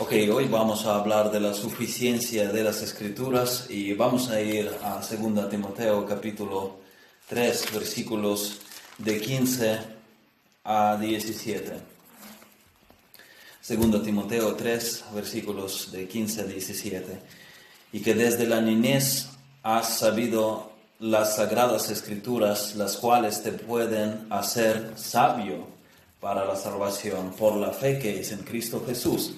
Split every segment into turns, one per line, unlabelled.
Ok, hoy vamos a hablar de la suficiencia de las escrituras y vamos a ir a 2 Timoteo capítulo 3 versículos de 15 a 17. 2 Timoteo 3 versículos de 15 a 17. Y que desde la niñez has sabido las sagradas escrituras, las cuales te pueden hacer sabio para la salvación por la fe que es en Cristo Jesús.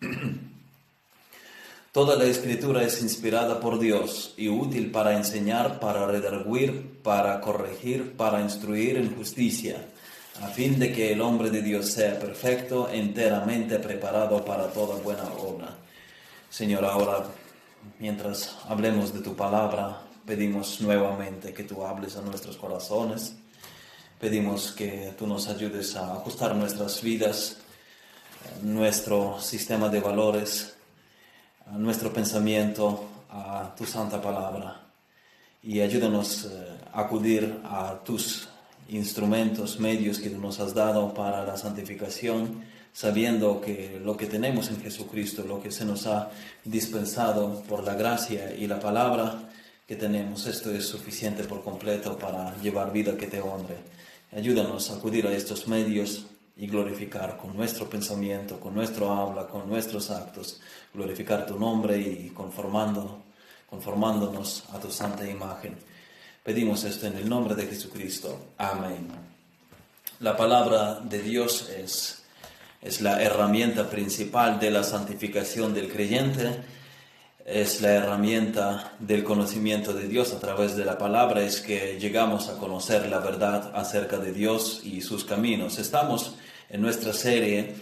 Toda la escritura es inspirada por Dios y útil para enseñar, para redarguir, para corregir, para instruir en justicia, a fin de que el hombre de Dios sea perfecto, enteramente preparado para toda buena obra. Señor, ahora, mientras hablemos de tu palabra, pedimos nuevamente que tú hables a nuestros corazones. Pedimos que tú nos ayudes a ajustar nuestras vidas nuestro sistema de valores, nuestro pensamiento a tu santa palabra y ayúdanos eh, a acudir a tus instrumentos, medios que nos has dado para la santificación, sabiendo que lo que tenemos en Jesucristo, lo que se nos ha dispensado por la gracia y la palabra que tenemos, esto es suficiente por completo para llevar vida que te honre. Ayúdanos a acudir a estos medios y glorificar con nuestro pensamiento, con nuestro habla, con nuestros actos, glorificar tu nombre y conformando, conformándonos a tu santa imagen. Pedimos esto en el nombre de Jesucristo. Amén. La palabra de Dios es, es la herramienta principal de la santificación del creyente, es la herramienta del conocimiento de Dios a través de la palabra, es que llegamos a conocer la verdad acerca de Dios y sus caminos. Estamos en nuestra serie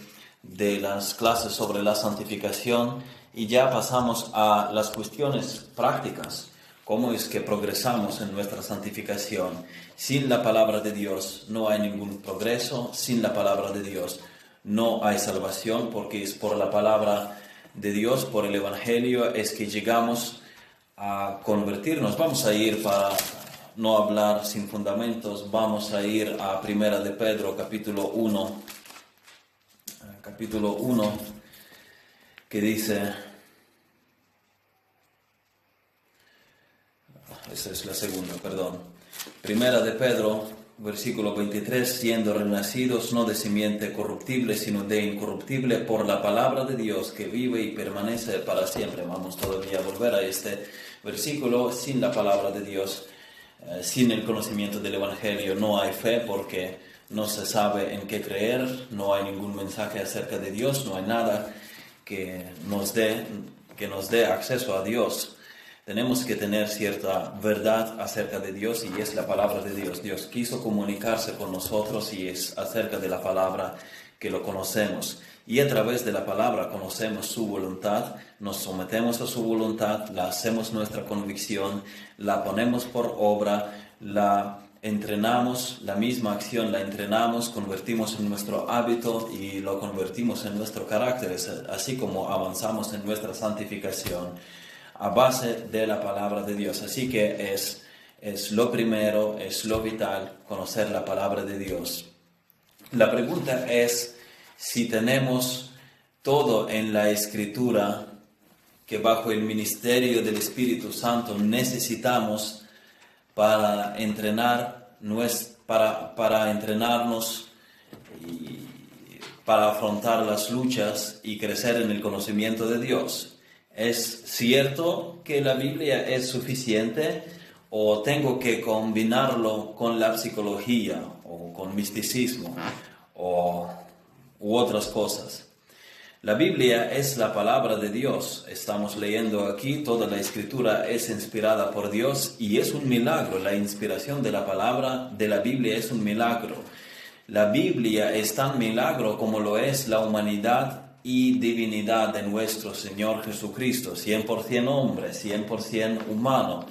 de las clases sobre la santificación y ya pasamos a las cuestiones prácticas. ¿Cómo es que progresamos en nuestra santificación? Sin la palabra de Dios no hay ningún progreso, sin la palabra de Dios no hay salvación, porque es por la palabra de Dios, por el Evangelio, es que llegamos a convertirnos. Vamos a ir para no hablar sin fundamentos, vamos a ir a Primera de Pedro, capítulo 1, capítulo 1, que dice, esa es la segunda, perdón, primera de Pedro, versículo 23, siendo renacidos no de simiente corruptible, sino de incorruptible por la palabra de Dios que vive y permanece para siempre. Vamos todavía a volver a este versículo, sin la palabra de Dios, eh, sin el conocimiento del Evangelio, no hay fe porque no se sabe en qué creer, no hay ningún mensaje acerca de Dios, no hay nada que nos dé, que nos dé acceso a Dios. Tenemos que tener cierta verdad acerca de Dios y es la palabra de Dios. Dios quiso comunicarse con nosotros y es acerca de la palabra que lo conocemos. Y a través de la palabra conocemos su voluntad, nos sometemos a su voluntad, la hacemos nuestra convicción, la ponemos por obra, la entrenamos la misma acción, la entrenamos, convertimos en nuestro hábito y lo convertimos en nuestro carácter, así como avanzamos en nuestra santificación a base de la palabra de Dios. Así que es, es lo primero, es lo vital, conocer la palabra de Dios. La pregunta es si tenemos todo en la escritura que bajo el ministerio del Espíritu Santo necesitamos para entrenar, para, para entrenarnos y para afrontar las luchas y crecer en el conocimiento de Dios. ¿Es cierto que la Biblia es suficiente o tengo que combinarlo con la psicología o con misticismo o, u otras cosas? La Biblia es la palabra de Dios. Estamos leyendo aquí, toda la escritura es inspirada por Dios y es un milagro. La inspiración de la palabra de la Biblia es un milagro. La Biblia es tan milagro como lo es la humanidad y divinidad de nuestro Señor Jesucristo, 100% hombre, 100% humano.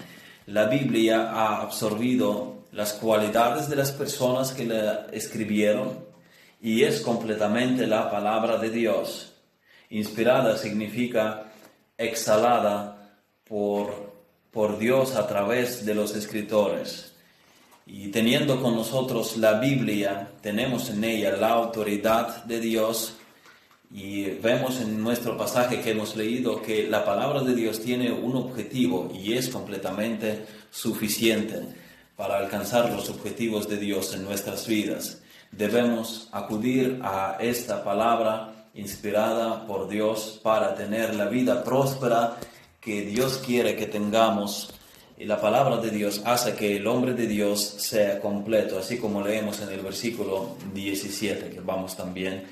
La Biblia ha absorbido las cualidades de las personas que la escribieron y es completamente la palabra de Dios. Inspirada significa exhalada por, por Dios a través de los escritores. Y teniendo con nosotros la Biblia, tenemos en ella la autoridad de Dios y vemos en nuestro pasaje que hemos leído que la palabra de Dios tiene un objetivo y es completamente suficiente para alcanzar los objetivos de Dios en nuestras vidas. Debemos acudir a esta palabra inspirada por Dios para tener la vida próspera que Dios quiere que tengamos. Y la palabra de Dios hace que el hombre de Dios sea completo, así como leemos en el versículo 17, que vamos también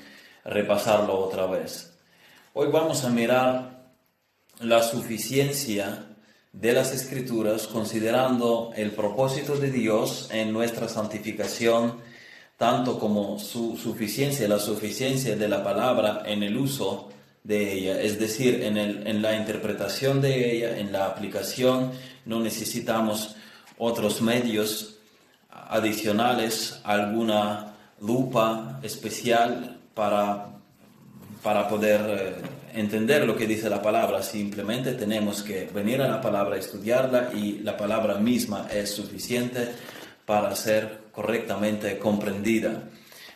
a repasarlo otra vez. Hoy vamos a mirar la suficiencia de las escrituras considerando el propósito de Dios en nuestra santificación tanto como su suficiencia, la suficiencia de la palabra en el uso de ella, es decir, en, el, en la interpretación de ella, en la aplicación, no necesitamos otros medios adicionales, alguna lupa especial para, para poder eh, entender lo que dice la palabra, simplemente tenemos que venir a la palabra, estudiarla y la palabra misma es suficiente para ser correctamente comprendida.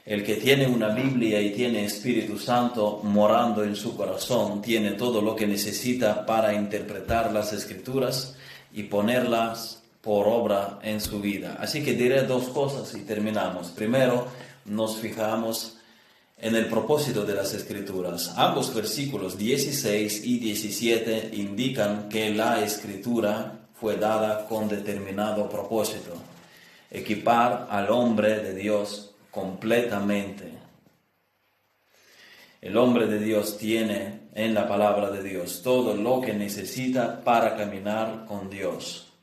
El que tiene una Biblia y tiene Espíritu Santo morando en su corazón, tiene todo lo que necesita para interpretar las escrituras y ponerlas por obra en su vida. Así que diré dos cosas y terminamos. Primero, nos fijamos en el propósito de las escrituras. Ambos versículos 16 y 17 indican que la escritura fue dada con determinado propósito equipar al hombre de Dios completamente. El hombre de Dios tiene en la palabra de Dios todo lo que necesita para caminar con Dios.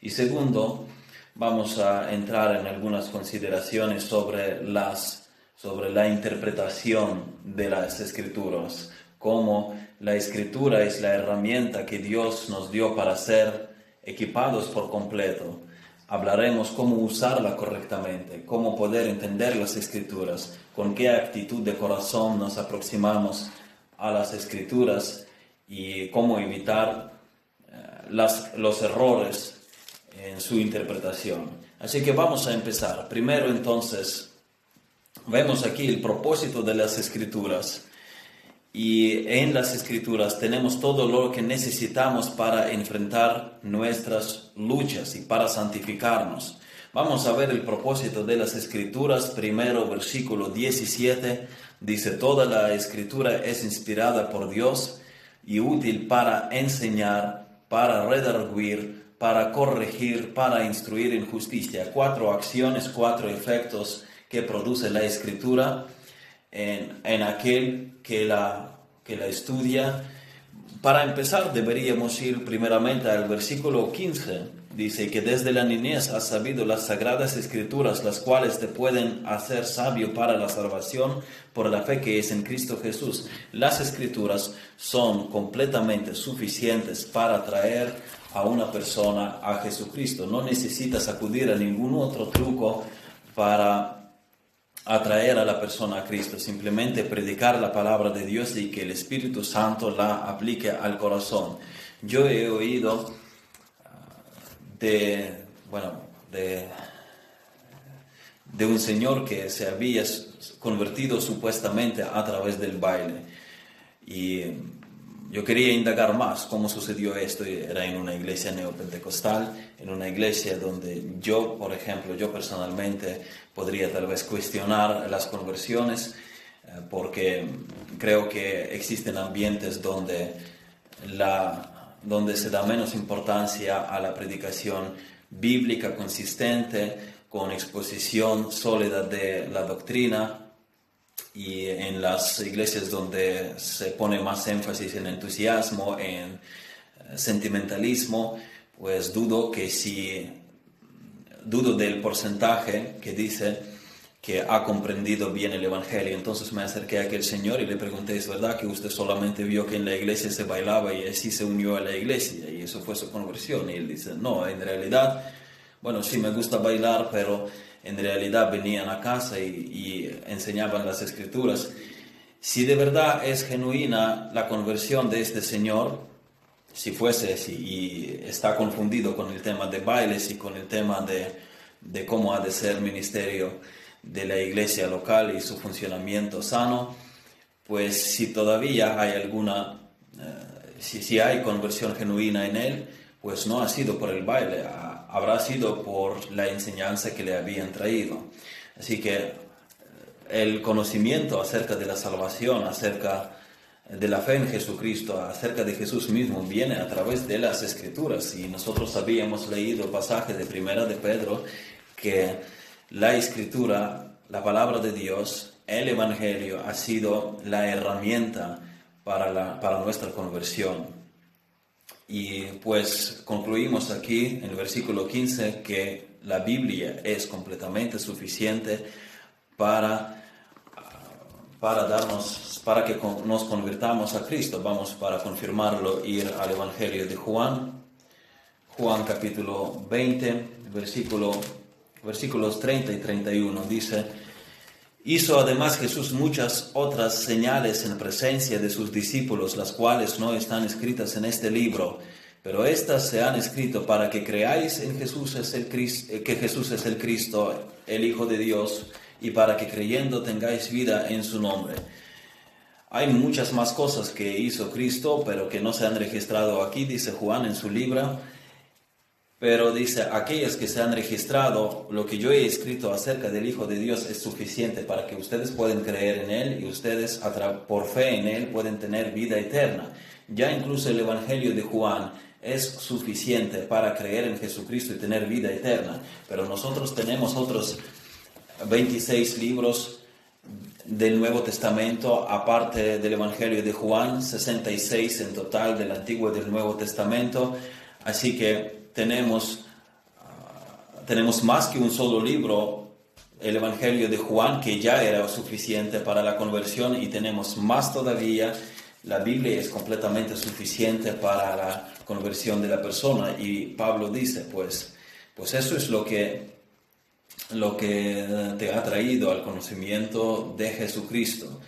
Y segundo, vamos a entrar en algunas consideraciones sobre las sobre la interpretación de las escrituras, cómo la escritura es la herramienta que Dios nos dio para ser equipados por completo hablaremos cómo usarla correctamente, cómo poder entender las escrituras, con qué actitud de corazón nos aproximamos a las escrituras y cómo evitar eh, los errores en su interpretación. Así que vamos a empezar. Primero entonces, vemos aquí el propósito de las escrituras y en las escrituras tenemos todo lo que necesitamos para enfrentar nuestras luchas y para santificarnos. Vamos a ver el propósito de las escrituras. Primero, versículo 17, dice, toda la escritura es inspirada por Dios y útil para enseñar, para redarguir, para corregir, para instruir en justicia. Cuatro acciones, cuatro efectos que produce la escritura en, aquel que la, que la estudia. Para empezar, deberíamos ir primeramente al versículo 15. Dice que desde la niñez has sabido las sagradas escrituras, las cuales te pueden hacer sabio para la salvación por la fe que es en Cristo Jesús. Las escrituras son completamente suficientes para traer a una persona a Jesucristo. No necesitas acudir a ningún otro truco para atraer a la persona a Cristo, simplemente predicar la palabra de Dios y que el Espíritu Santo la aplique al corazón. Yo he oído ah, de, bueno, de, de un señor que se había convertido supuestamente a través del baile y yo quería indagar más cómo sucedió esto. Era en una iglesia neopentecostal, en una iglesia donde yo, por ejemplo, yo personalmente podría tal vez cuestionar las conversiones, eh, porque creo que existen ambientes donde, la, donde se da menos importancia a la predicación bíblica consistente, con exposición sólida de la doctrina, y en las iglesias donde se pone más énfasis en entusiasmo, en eh, sentimentalismo, pues dudo que si, dudo del porcentaje que dice que ha comprendido bien el Evangelio. Entonces me acerqué a aquel señor y le pregunté, ¿es verdad que usted solamente vio que en la iglesia se bailaba y así se unió a la iglesia y eso fue su conversión? Y él dice, no, en realidad, bueno, sí me gusta bailar, pero en realidad venían a casa y, enseñaban las escrituras. Si de verdad es genuina la conversión de este señor, si fuese así y está confundido con el tema de bailes y con el tema de, de cómo ha de ser ministerio de la iglesia local y su funcionamiento sano, pues si todavía hay alguna, eh, si, si hay conversión genuina en él, pues no ha sido por el baile, habrá sido por la enseñanza que le habían traído. Así que eh, el conocimiento acerca de la salvación, acerca de la fe en Jesucristo, acerca de Jesús mismo, viene a través de las escrituras. Y nosotros habíamos leído pasaje de Primera de Pedro que la escritura, la palabra de Dios, el Evangelio ha sido la herramienta para, la, para nuestra conversión. Y pues concluimos aquí en el versículo 15 que la Biblia es completamente suficiente para para darnos, para que nos convirtamos a Cristo. Vamos para confirmarlo, ir al Evangelio de Juan, Juan capítulo 20, versículo, versículos 30 y 31. Dice, hizo además Jesús muchas otras señales en presencia de sus discípulos, las cuales no están escritas en este libro. Pero estas se han escrito para que creáis en Jesús es el que Jesús es el Cristo, el Hijo de Dios, y para que creyendo tengáis vida en su nombre. Hay muchas más cosas que hizo Cristo, pero que no se han registrado aquí, dice Juan en su libro. Pero dice, aquellas que se han registrado, lo que yo he escrito acerca del Hijo de Dios es suficiente para que ustedes puedan creer en Él y ustedes por fe en Él pueden tener vida eterna. Ya incluso el Evangelio de Juan es suficiente para creer en Jesucristo y tener vida eterna. Pero nosotros tenemos otros 26 libros del Nuevo Testamento, aparte del Evangelio de Juan, 66 en total del Antiguo y del Nuevo Testamento. Así que tenemos, ah, tenemos más que un solo libro, el Evangelio de Juan, que ya era suficiente para la conversión, y tenemos más todavía. La Biblia es completamente suficiente para la conversión de la persona. Y Pablo dice, pues, pues eso es lo que lo que te ha traído al conocimiento de Jesucristo.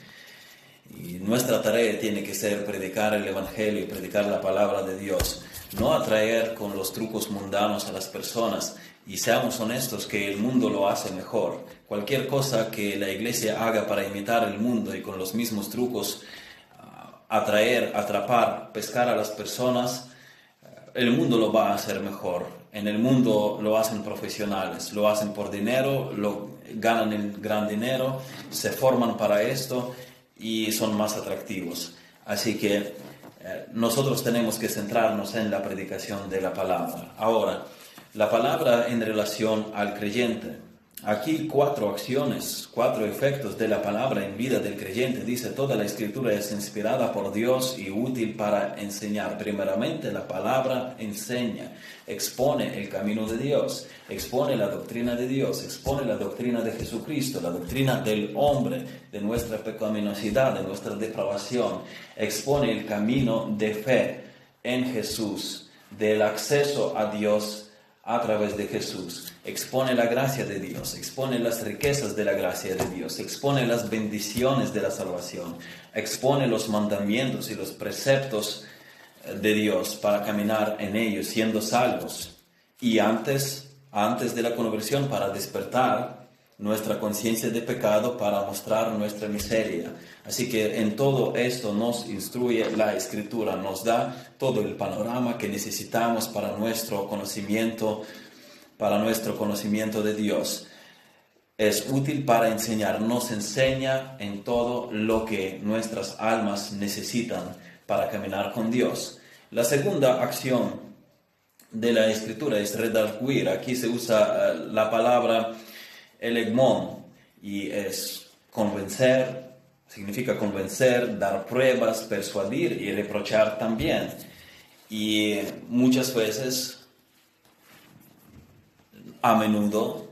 Y nuestra tarea tiene que ser predicar el Evangelio, predicar la palabra de Dios, no atraer con los trucos mundanos a las personas. Y seamos honestos que el mundo lo hace mejor. Cualquier cosa que la iglesia haga para imitar el mundo y con los mismos trucos ah, atraer, atrapar, pescar a las personas, el mundo lo va a hacer mejor en el mundo lo hacen profesionales, lo hacen por dinero, lo, ganan el gran dinero, se forman para esto y son más atractivos. Así que eh, nosotros tenemos que centrarnos en la predicación de la palabra. Ahora, la palabra en relación al creyente. Aquí cuatro acciones, cuatro efectos de la palabra en vida del creyente. Dice, toda la escritura es inspirada por Dios y útil para enseñar. Primeramente, la palabra enseña, expone el camino de Dios, expone la doctrina de Dios, expone la doctrina de Jesucristo, la doctrina del hombre, de nuestra pecaminosidad, de nuestra depravación. Expone el camino de fe en Jesús, del acceso a Dios a través de Jesús. Expone la gracia de Dios, expone las riquezas de la gracia de Dios, expone las bendiciones de la salvación, expone los mandamientos y los preceptos de Dios para caminar en ellos siendo salvos. Y antes, antes de la conversión, para despertar nuestra conciencia de pecado para mostrar nuestra miseria. Así que en todo esto nos instruye la escritura, nos da todo el panorama que necesitamos para nuestro conocimiento, para nuestro conocimiento de Dios. Es útil para enseñar, nos enseña en todo lo que nuestras almas necesitan para caminar con Dios. La segunda acción de la escritura es redarguir. Aquí se usa eh, la palabra elegmón y es convencer, significa convencer, dar pruebas, persuadir y reprochar también. Y muchas veces, a menudo,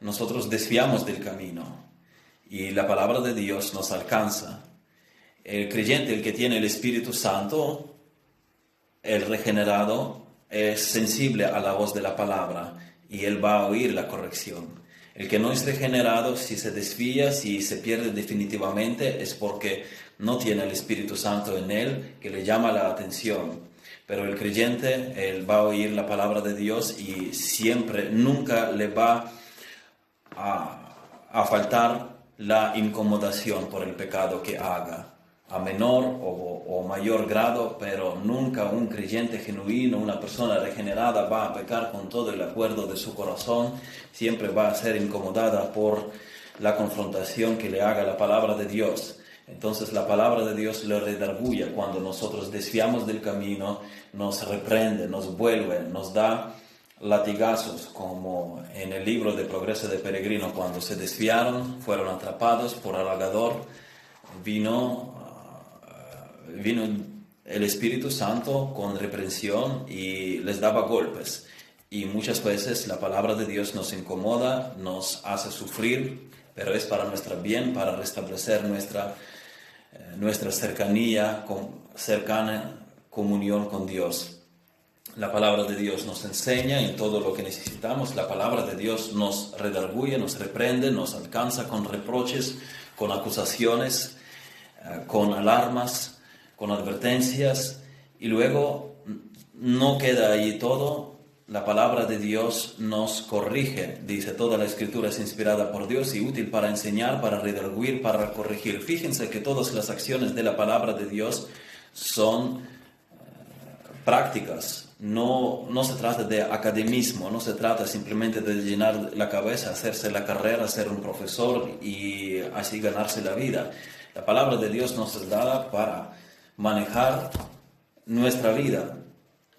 nosotros desviamos del camino y la palabra de Dios nos alcanza. El creyente, el que tiene el Espíritu Santo, el regenerado, es sensible a la voz de la palabra y él va a oír la corrección. El que no es regenerado, si se desvía, si se pierde definitivamente, es porque no tiene el Espíritu Santo en él que le llama la atención. Pero el creyente, él va a oír la palabra de Dios y siempre, nunca le va a, faltar la incomodación por el pecado que haga. A menor o, mayor grado, pero nunca un creyente genuino, una persona regenerada va a pecar con todo el acuerdo de su corazón, siempre va a ser incomodada por la confrontación que le haga la palabra de Dios. Entonces la palabra de Dios le redarguye cuando nosotros desviamos del camino, nos reprende, nos vuelve, nos da latigazos, como en el libro de Progreso de Peregrino, cuando se desviaron, fueron atrapados por halagador, vino, vino el Espíritu Santo con reprensión y les daba golpes. Y muchas veces la palabra de Dios nos incomoda, nos hace sufrir, pero es para nuestro bien, para restablecer nuestra, eh, nuestra cercanía, cercana comunión con Dios. La palabra de Dios nos enseña en todo lo que necesitamos. La palabra de Dios nos redarguye, nos reprende, nos alcanza con reproches, con acusaciones, eh, con alarmas, con advertencias. Y luego no queda ahí todo. La palabra de Dios nos corrige. Dice, toda la escritura es inspirada por Dios y útil para enseñar, para redarguir, para corregir. Fíjense que todas las acciones de la palabra de Dios son eh, prácticas, no, no se trata de academismo, no se trata simplemente de llenar la cabeza, hacerse la carrera, ser un profesor y así ganarse la vida. La palabra de Dios nos es dada para manejar nuestra vida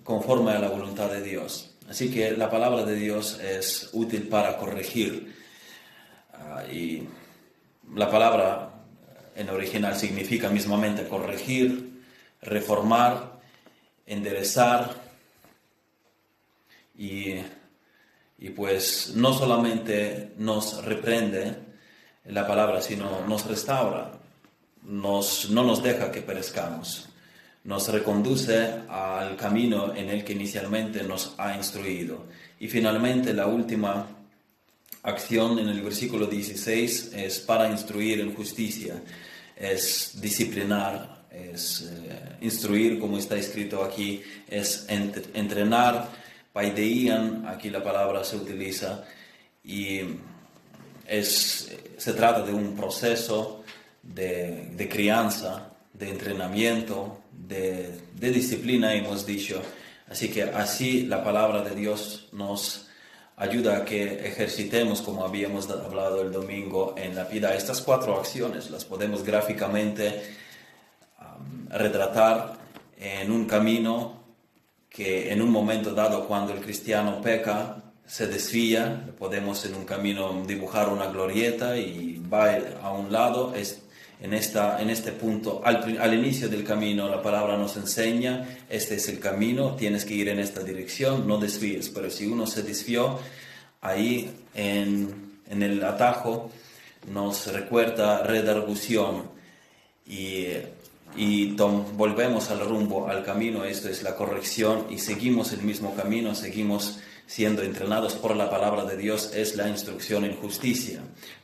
conforme a la voluntad de Dios. Así que la palabra de Dios es útil para corregir. Ah, y la palabra en original significa mismamente corregir, reformar, enderezar, y, pues no solamente nos reprende la palabra, sino nos restaura, nos, no nos deja que perezcamos, nos reconduce al camino en el que inicialmente nos ha instruido. Y finalmente la última acción en el versículo 16 es para instruir en justicia, es disciplinar, es eh, instruir, como está escrito aquí, es entrenar paideían, aquí la palabra se utiliza, y es, se trata de un proceso de, de crianza, de entrenamiento, de, de, disciplina, hemos dicho. Así que así la palabra de Dios nos ayuda a que ejercitemos, como habíamos hablado el domingo, en la vida. Estas cuatro acciones las podemos gráficamente um, retratar en un camino que en un momento dado cuando el cristiano peca, se desvía, podemos en un camino dibujar una glorieta y va a un lado, es en, esta, en este punto, al, al, inicio del camino, la palabra nos enseña, este es el camino, tienes que ir en esta dirección, no desvíes, pero si uno se desvió, ahí en, en el atajo nos recuerda redargución y y volvemos al rumbo, al camino, esto es la corrección y seguimos el mismo camino, seguimos siendo entrenados por la palabra de Dios, es la instrucción en justicia.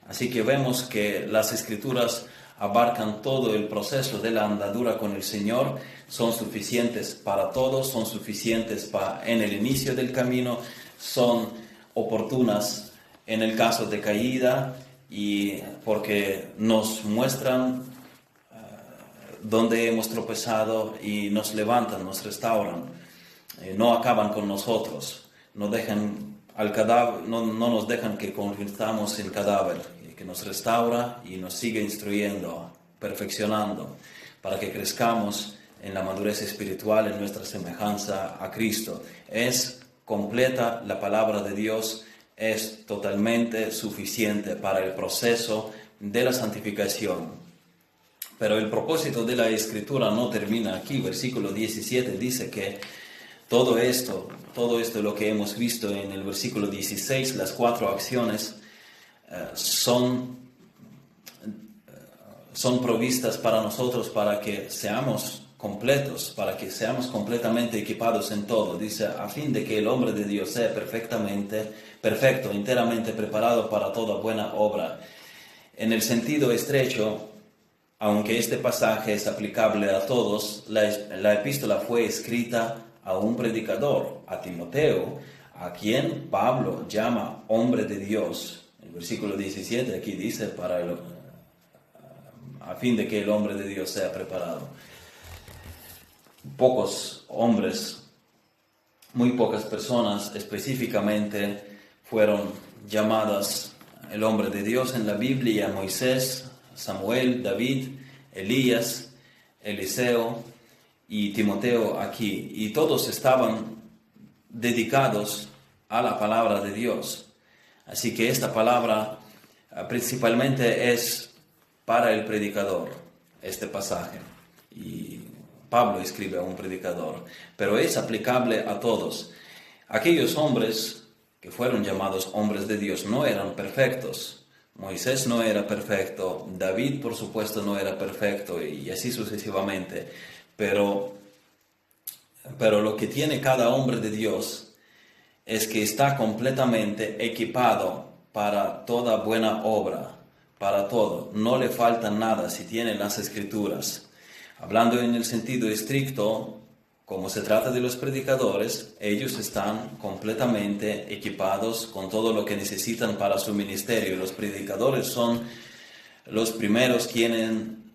Así que vemos que las escrituras abarcan todo el proceso de la andadura con el Señor, son suficientes para todos, son suficientes para en el inicio del camino, son oportunas en el caso de caída y porque nos muestran donde hemos tropezado y nos levantan, nos restauran, eh, no acaban con nosotros, no, dejan al cadáver, no, no nos dejan que convirtamos en cadáver, que nos restaura y nos sigue instruyendo, perfeccionando, para que crezcamos en la madurez espiritual, en nuestra semejanza a Cristo. Es completa la palabra de Dios, es totalmente suficiente para el proceso de la santificación pero el propósito de la escritura no termina aquí. Versículo 17 dice que todo esto, todo esto lo que hemos visto en el versículo 16, las cuatro acciones, son, son provistas para nosotros para que seamos completos, para que seamos completamente equipados en todo. Dice, a fin de que el hombre de Dios sea perfectamente, perfecto, enteramente preparado para toda buena obra. En el sentido estrecho, aunque este pasaje es aplicable a todos, la, epístola fue escrita a un predicador, a Timoteo, a quien Pablo llama hombre de Dios. El versículo 17 aquí dice, para a fin de que el hombre de Dios sea preparado. Pocos hombres, muy pocas personas específicamente fueron llamadas el hombre de Dios en la Biblia, Moisés, Samuel, David, Elías, Eliseo y Timoteo aquí. Y todos estaban dedicados a la palabra de Dios. Así que esta palabra ah, principalmente es para el predicador, este pasaje. Y Pablo escribe a un predicador, pero es aplicable a todos. Aquellos hombres que fueron llamados hombres de Dios no eran perfectos. Moisés no era perfecto, David por supuesto no era perfecto y así sucesivamente. Pero, pero lo que tiene cada hombre de Dios es que está completamente equipado para toda buena obra, para todo. No le falta nada si tiene las escrituras. Hablando en el sentido estricto, como se trata de los predicadores, ellos están completamente equipados con todo lo que necesitan para su ministerio. Los predicadores son los primeros quienes,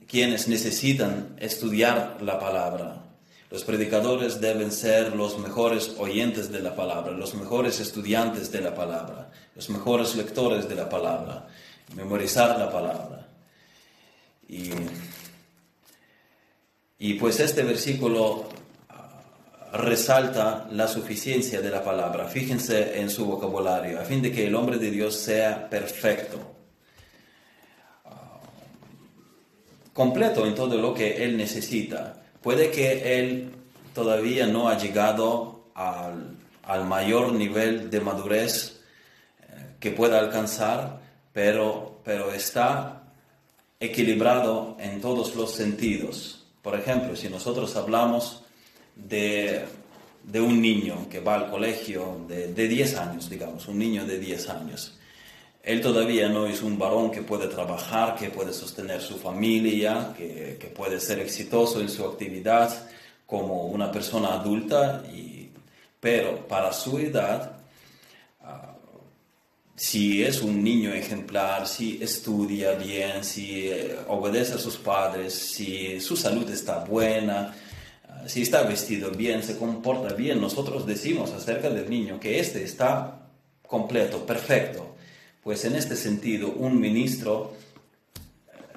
quienes necesitan estudiar la palabra. Los predicadores deben ser los mejores oyentes de la palabra, los mejores estudiantes de la palabra, los mejores lectores de la palabra, memorizar la palabra. Y, y pues este versículo resalta la suficiencia de la palabra. Fíjense en su vocabulario, a fin de que el hombre de Dios sea perfecto, completo en todo lo que él necesita. Puede que él todavía no ha llegado al, mayor nivel de madurez eh, que pueda alcanzar, pero, pero está equilibrado en todos los sentidos. Por ejemplo, si nosotros hablamos de, un niño que va al colegio de, de 10 años, digamos, un niño de 10 años. Él todavía no es un varón que puede trabajar, que puede sostener su familia, que, puede ser exitoso en su actividad como una persona adulta, y, pero para su edad, ah, si es un niño ejemplar, si estudia bien, si eh, obedece a sus padres, si su salud está buena, si está vestido bien, se comporta bien, nosotros decimos acerca del niño que éste está completo, perfecto. Pues en este sentido, un ministro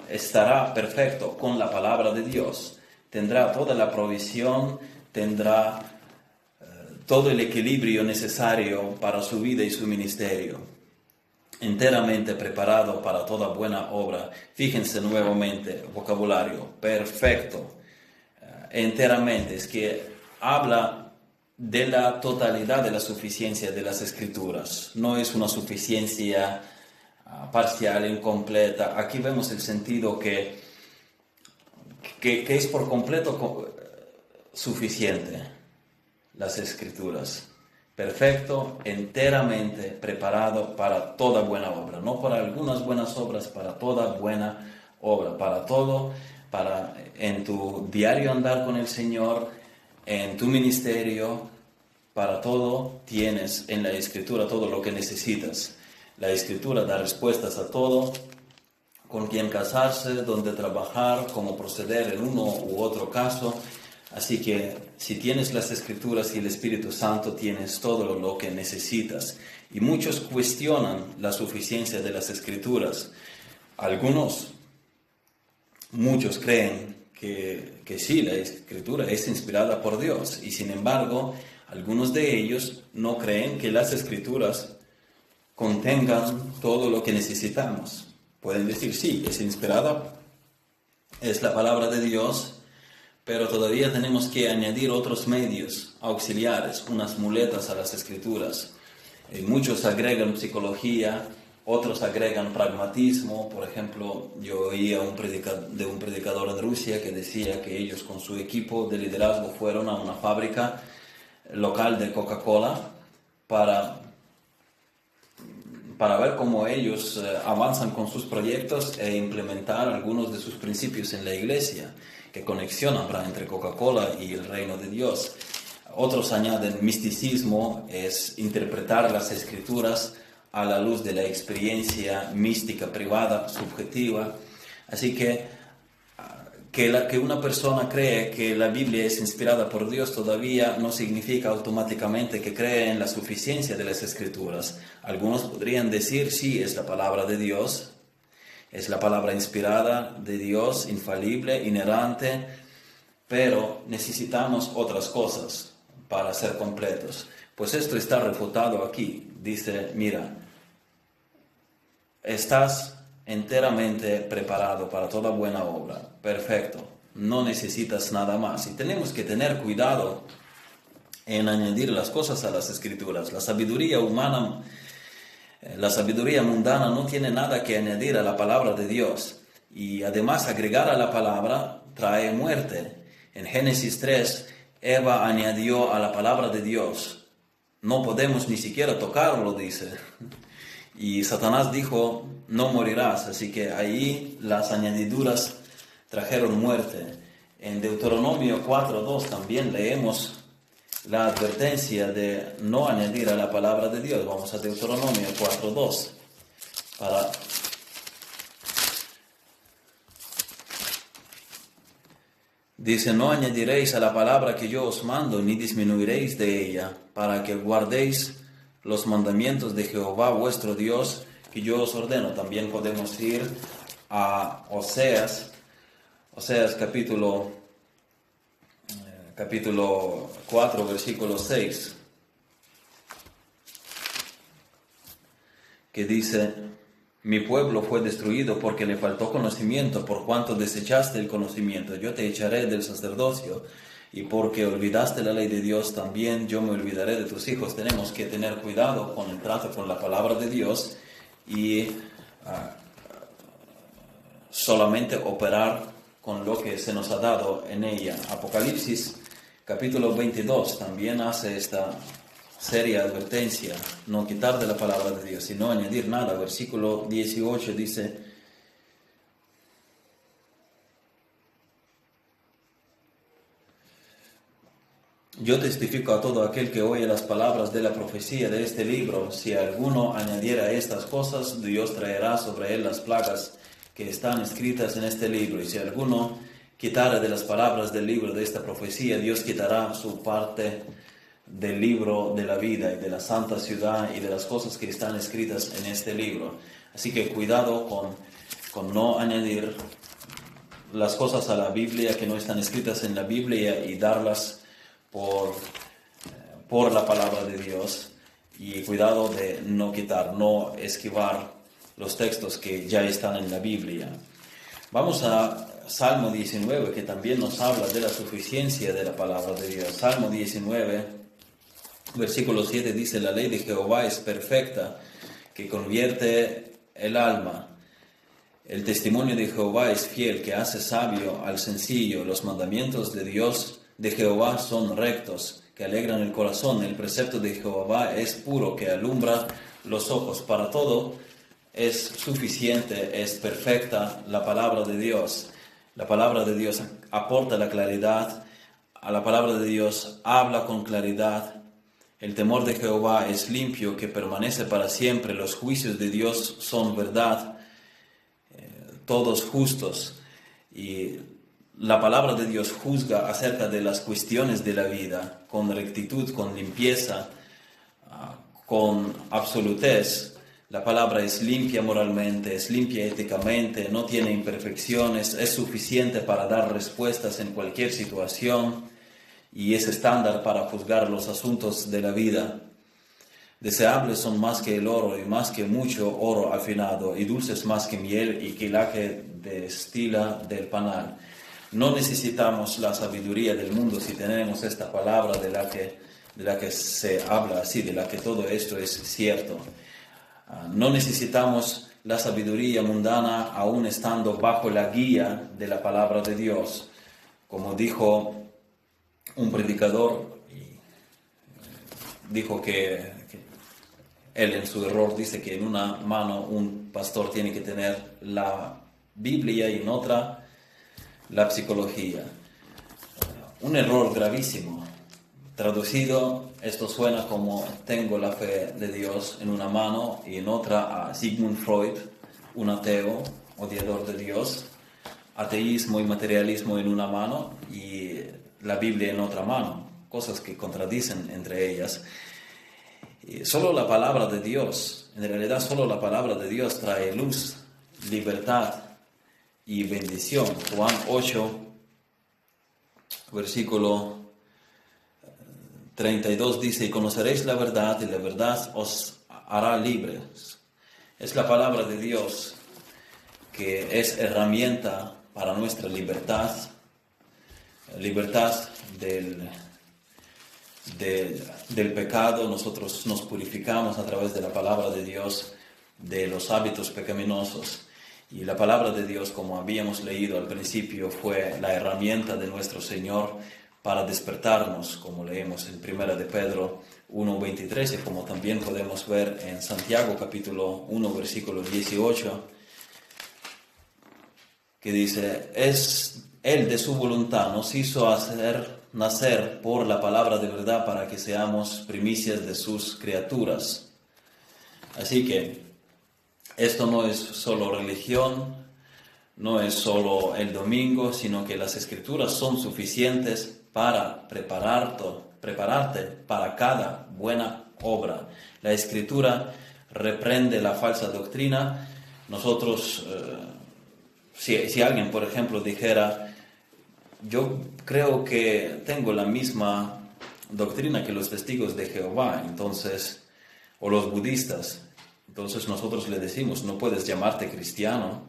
estará perfecto con la palabra de Dios, tendrá toda la provisión, tendrá eh, todo el equilibrio necesario para su vida y su ministerio, enteramente preparado para toda buena obra. Fíjense nuevamente, vocabulario, perfecto, enteramente, es que habla de la totalidad de la suficiencia de las escrituras. No es una suficiencia ah, parcial, incompleta. Aquí vemos el sentido que, que, es por completo suficiente las escrituras. Perfecto, enteramente preparado para toda buena obra. No para algunas buenas obras, para toda buena obra, para todo para en tu diario andar con el Señor, en tu ministerio, para todo tienes en la escritura todo lo que necesitas. La escritura da respuestas a todo, con quién casarse, dónde trabajar, cómo proceder en uno u otro caso. Así que si tienes las escrituras y el Espíritu Santo, tienes todo lo que necesitas. Y muchos cuestionan la suficiencia de las escrituras. Algunos muchos creen que, sí, la escritura es inspirada por Dios y sin embargo algunos de ellos no creen que las escrituras contengan todo lo que necesitamos. Pueden decir, sí, es inspirada, es la palabra de Dios, pero todavía tenemos que añadir otros medios auxiliares, unas muletas a las escrituras. Y muchos agregan psicología, otros agregan pragmatismo, por ejemplo, yo oía un de un predicador en Rusia que decía que ellos con su equipo de liderazgo fueron a una fábrica local de Coca-Cola para, para ver cómo ellos eh, avanzan con sus proyectos e implementar algunos de sus principios en la iglesia, qué conexión habrá entre Coca-Cola y el reino de Dios. Otros añaden misticismo, es interpretar las escrituras a la luz de la experiencia mística privada, subjetiva. Así que que, la, que una persona cree que la Biblia es inspirada por Dios todavía no significa automáticamente que cree en la suficiencia de las escrituras. Algunos podrían decir, sí, es la palabra de Dios, es la palabra inspirada de Dios, infalible, inerrante, pero necesitamos otras cosas para ser completos. Pues esto está refutado aquí. Dice, mira, estás enteramente preparado para toda buena obra. Perfecto. No necesitas nada más. Y tenemos que tener cuidado en añadir las cosas a las escrituras. La sabiduría humana, eh, la sabiduría mundana no tiene nada que añadir a la palabra de Dios. Y además agregar a la palabra trae muerte. En Génesis 3, Eva añadió a la palabra de Dios. No podemos ni siquiera tocarlo, dice. Y Satanás dijo, no morirás. Así que ahí las añadiduras trajeron muerte. En Deuteronomio 4.2 también leemos la advertencia de no añadir a la palabra de Dios. Vamos a Deuteronomio 4.2 para Dice, no añadiréis a la palabra que yo os mando, ni disminuiréis de ella, para que guardéis los mandamientos de Jehová vuestro Dios que yo os ordeno. También podemos ir a Oseas, Oseas capítulo, eh, capítulo 4, versículo 6, que dice, mi pueblo fue destruido porque le faltó conocimiento, por cuanto desechaste el conocimiento. Yo te echaré del sacerdocio y porque olvidaste la ley de Dios, también yo me olvidaré de tus hijos. Tenemos que tener cuidado con el trato con la palabra de Dios y ah, solamente operar con lo que se nos ha dado en ella. Apocalipsis capítulo 22 también hace esta seria advertencia, no quitar de la palabra de Dios, sino añadir nada. Versículo 18 dice, Yo testifico a todo aquel que oye las palabras de la profecía de este libro, si alguno añadiera estas cosas, Dios traerá sobre él las plagas que están escritas en este libro, y si alguno quitara de las palabras del libro de esta profecía, Dios quitará su parte del libro de la vida y de la santa ciudad y de las cosas que están escritas en este libro. Así que cuidado con, con no añadir las cosas a la Biblia que no están escritas en la Biblia y darlas por, por la palabra de Dios y cuidado de no quitar, no esquivar los textos que ya están en la Biblia. Vamos a Salmo 19, que también nos habla de la suficiencia de la palabra de Dios. Salmo 19, versículo 7 dice, la ley de Jehová es perfecta, que convierte el alma. El testimonio de Jehová es fiel, que hace sabio al sencillo. Los mandamientos de Dios de Jehová son rectos, que alegran el corazón. El precepto de Jehová es puro, que alumbra los ojos. Para todo es suficiente, es perfecta la palabra de Dios. La palabra de Dios aporta la claridad. A la palabra de Dios habla con claridad. El temor de Jehová es limpio, que permanece para siempre. Los juicios de Dios son verdad, eh, todos justos. Y la palabra de Dios juzga acerca de las cuestiones de la vida con rectitud, con limpieza, ah, con absolutez. La palabra es limpia moralmente, es limpia éticamente, no tiene imperfecciones, es suficiente para dar respuestas en cualquier situación y es estándar para juzgar los asuntos de la vida. Deseables son más que el oro y más que mucho oro afinado y dulces más que miel y que la que destila del panal. No necesitamos la sabiduría del mundo si tenemos esta palabra de la que, de la que se habla así, de la que todo esto es cierto. Ah, no necesitamos la sabiduría mundana aún estando bajo la guía de la palabra de Dios. Como dijo un predicador, dijo que, que él en su error dice que en una mano un pastor tiene que tener la Biblia y en otra la psicología. Un error gravísimo. Traducido, esto suena como tengo la fe de Dios en una mano y en otra a Sigmund Freud, un ateo, odiador de Dios, ateísmo y materialismo en una mano y la Biblia en otra mano, cosas que contradicen entre ellas. solo la palabra de Dios, en realidad solo la palabra de Dios trae luz, libertad y bendición. Juan 8, versículo 32 dice, y conoceréis la verdad y la verdad os hará libres. Es la palabra de Dios que es herramienta para nuestra libertad, libertad del, del pecado. Nosotros nos purificamos a través de la palabra de Dios de los hábitos pecaminosos. Y la palabra de Dios, como habíamos leído al principio, fue la herramienta de nuestro Señor para despertarnos, como leemos en Primera de Pedro 1.23 y como también podemos ver en Santiago capítulo 1, versículo 18, que dice, es Él de su voluntad nos hizo hacer nacer por la palabra de verdad para que seamos primicias de sus criaturas. Así que esto no es solo religión, no es solo el domingo, sino que las escrituras son suficientes para prepararte, prepararte para cada buena obra. La escritura reprende la falsa doctrina. Nosotros, eh, si, si alguien, por ejemplo, dijera, yo creo que tengo la misma doctrina que los testigos de Jehová, entonces, o los budistas, entonces nosotros le decimos, no puedes llamarte cristiano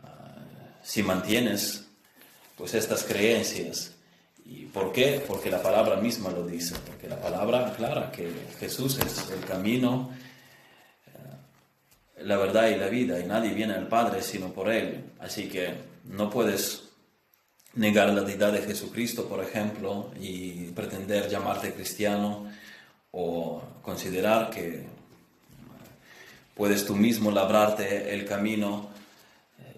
ah, si mantienes pues estas creencias. ¿Y por qué? Porque la palabra misma lo dice, porque la palabra aclara que Jesús es el camino, eh, la verdad y la vida, y nadie viene al Padre sino por Él. Así que no puedes negar la deidad de Jesucristo, por ejemplo, y pretender llamarte cristiano o considerar que puedes tú mismo labrarte el camino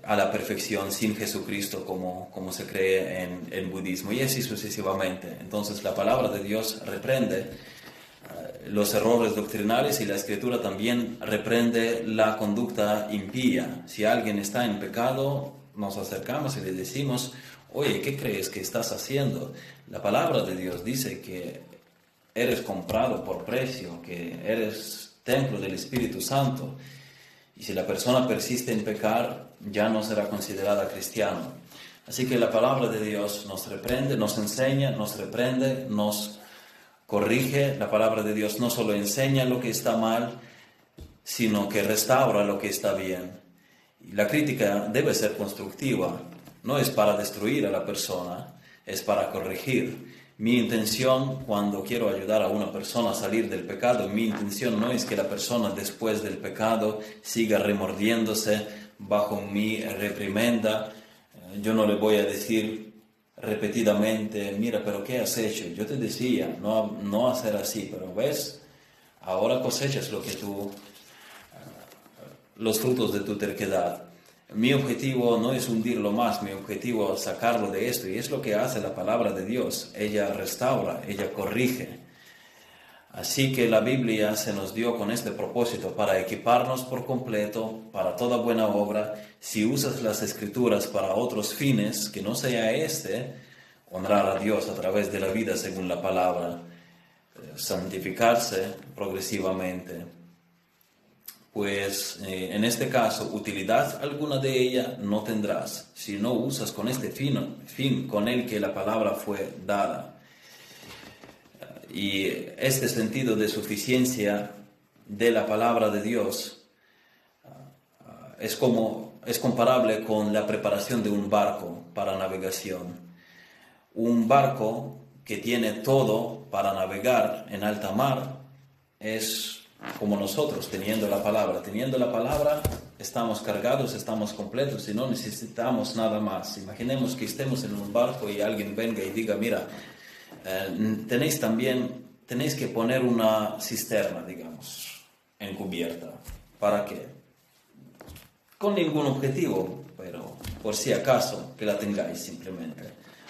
a la perfección sin Jesucristo como, como se cree en el budismo y así sucesivamente. Entonces la palabra de Dios reprende eh, los errores doctrinales y la escritura también reprende la conducta impía. Si alguien está en pecado, nos acercamos y le decimos, oye, ¿qué crees que estás haciendo? La palabra de Dios dice que eres comprado por precio, que eres templo del Espíritu Santo y si la persona persiste en pecar, ya no será considerada cristiano. Así que la palabra de Dios nos reprende, nos enseña, nos reprende, nos corrige. La palabra de Dios no solo enseña lo que está mal, sino que restaura lo que está bien. La crítica debe ser constructiva, no es para destruir a la persona, es para corregir. Mi intención cuando quiero ayudar a una persona a salir del pecado, mi intención no es que la persona después del pecado siga remordiéndose bajo mi reprimenda. Eh, yo no le voy a decir repetidamente, mira, pero ¿qué has hecho? Yo te decía, no, no hacer así, pero ves, ahora cosechas lo que tú, eh, los frutos de tu terquedad. Mi objetivo no es hundirlo más, mi objetivo es sacarlo de esto y es lo que hace la palabra de Dios. Ella restaura, ella corrige. Así que la Biblia se nos dio con este propósito para equiparnos por completo para toda buena obra. Si usas las escrituras para otros fines que no sea este, honrar a Dios a través de la vida según la palabra, eh, santificarse progresivamente pues eh, en este caso utilidad alguna de ella no tendrás si no usas con este fin, fin con el que la palabra fue dada. Y este sentido de suficiencia de la palabra de Dios ah, es, como, es comparable con la preparación de un barco para navegación. Un barco que tiene todo para navegar en alta mar es como nosotros, teniendo la palabra. Teniendo la palabra, estamos cargados, estamos completos y no necesitamos nada más. Imaginemos que estemos en un barco y alguien venga y diga, mira, eh, tenéis también, tenéis que poner una cisterna, digamos, encubierta. ¿Para qué? Con ningún objetivo, pero por si acaso que la tengáis simplemente,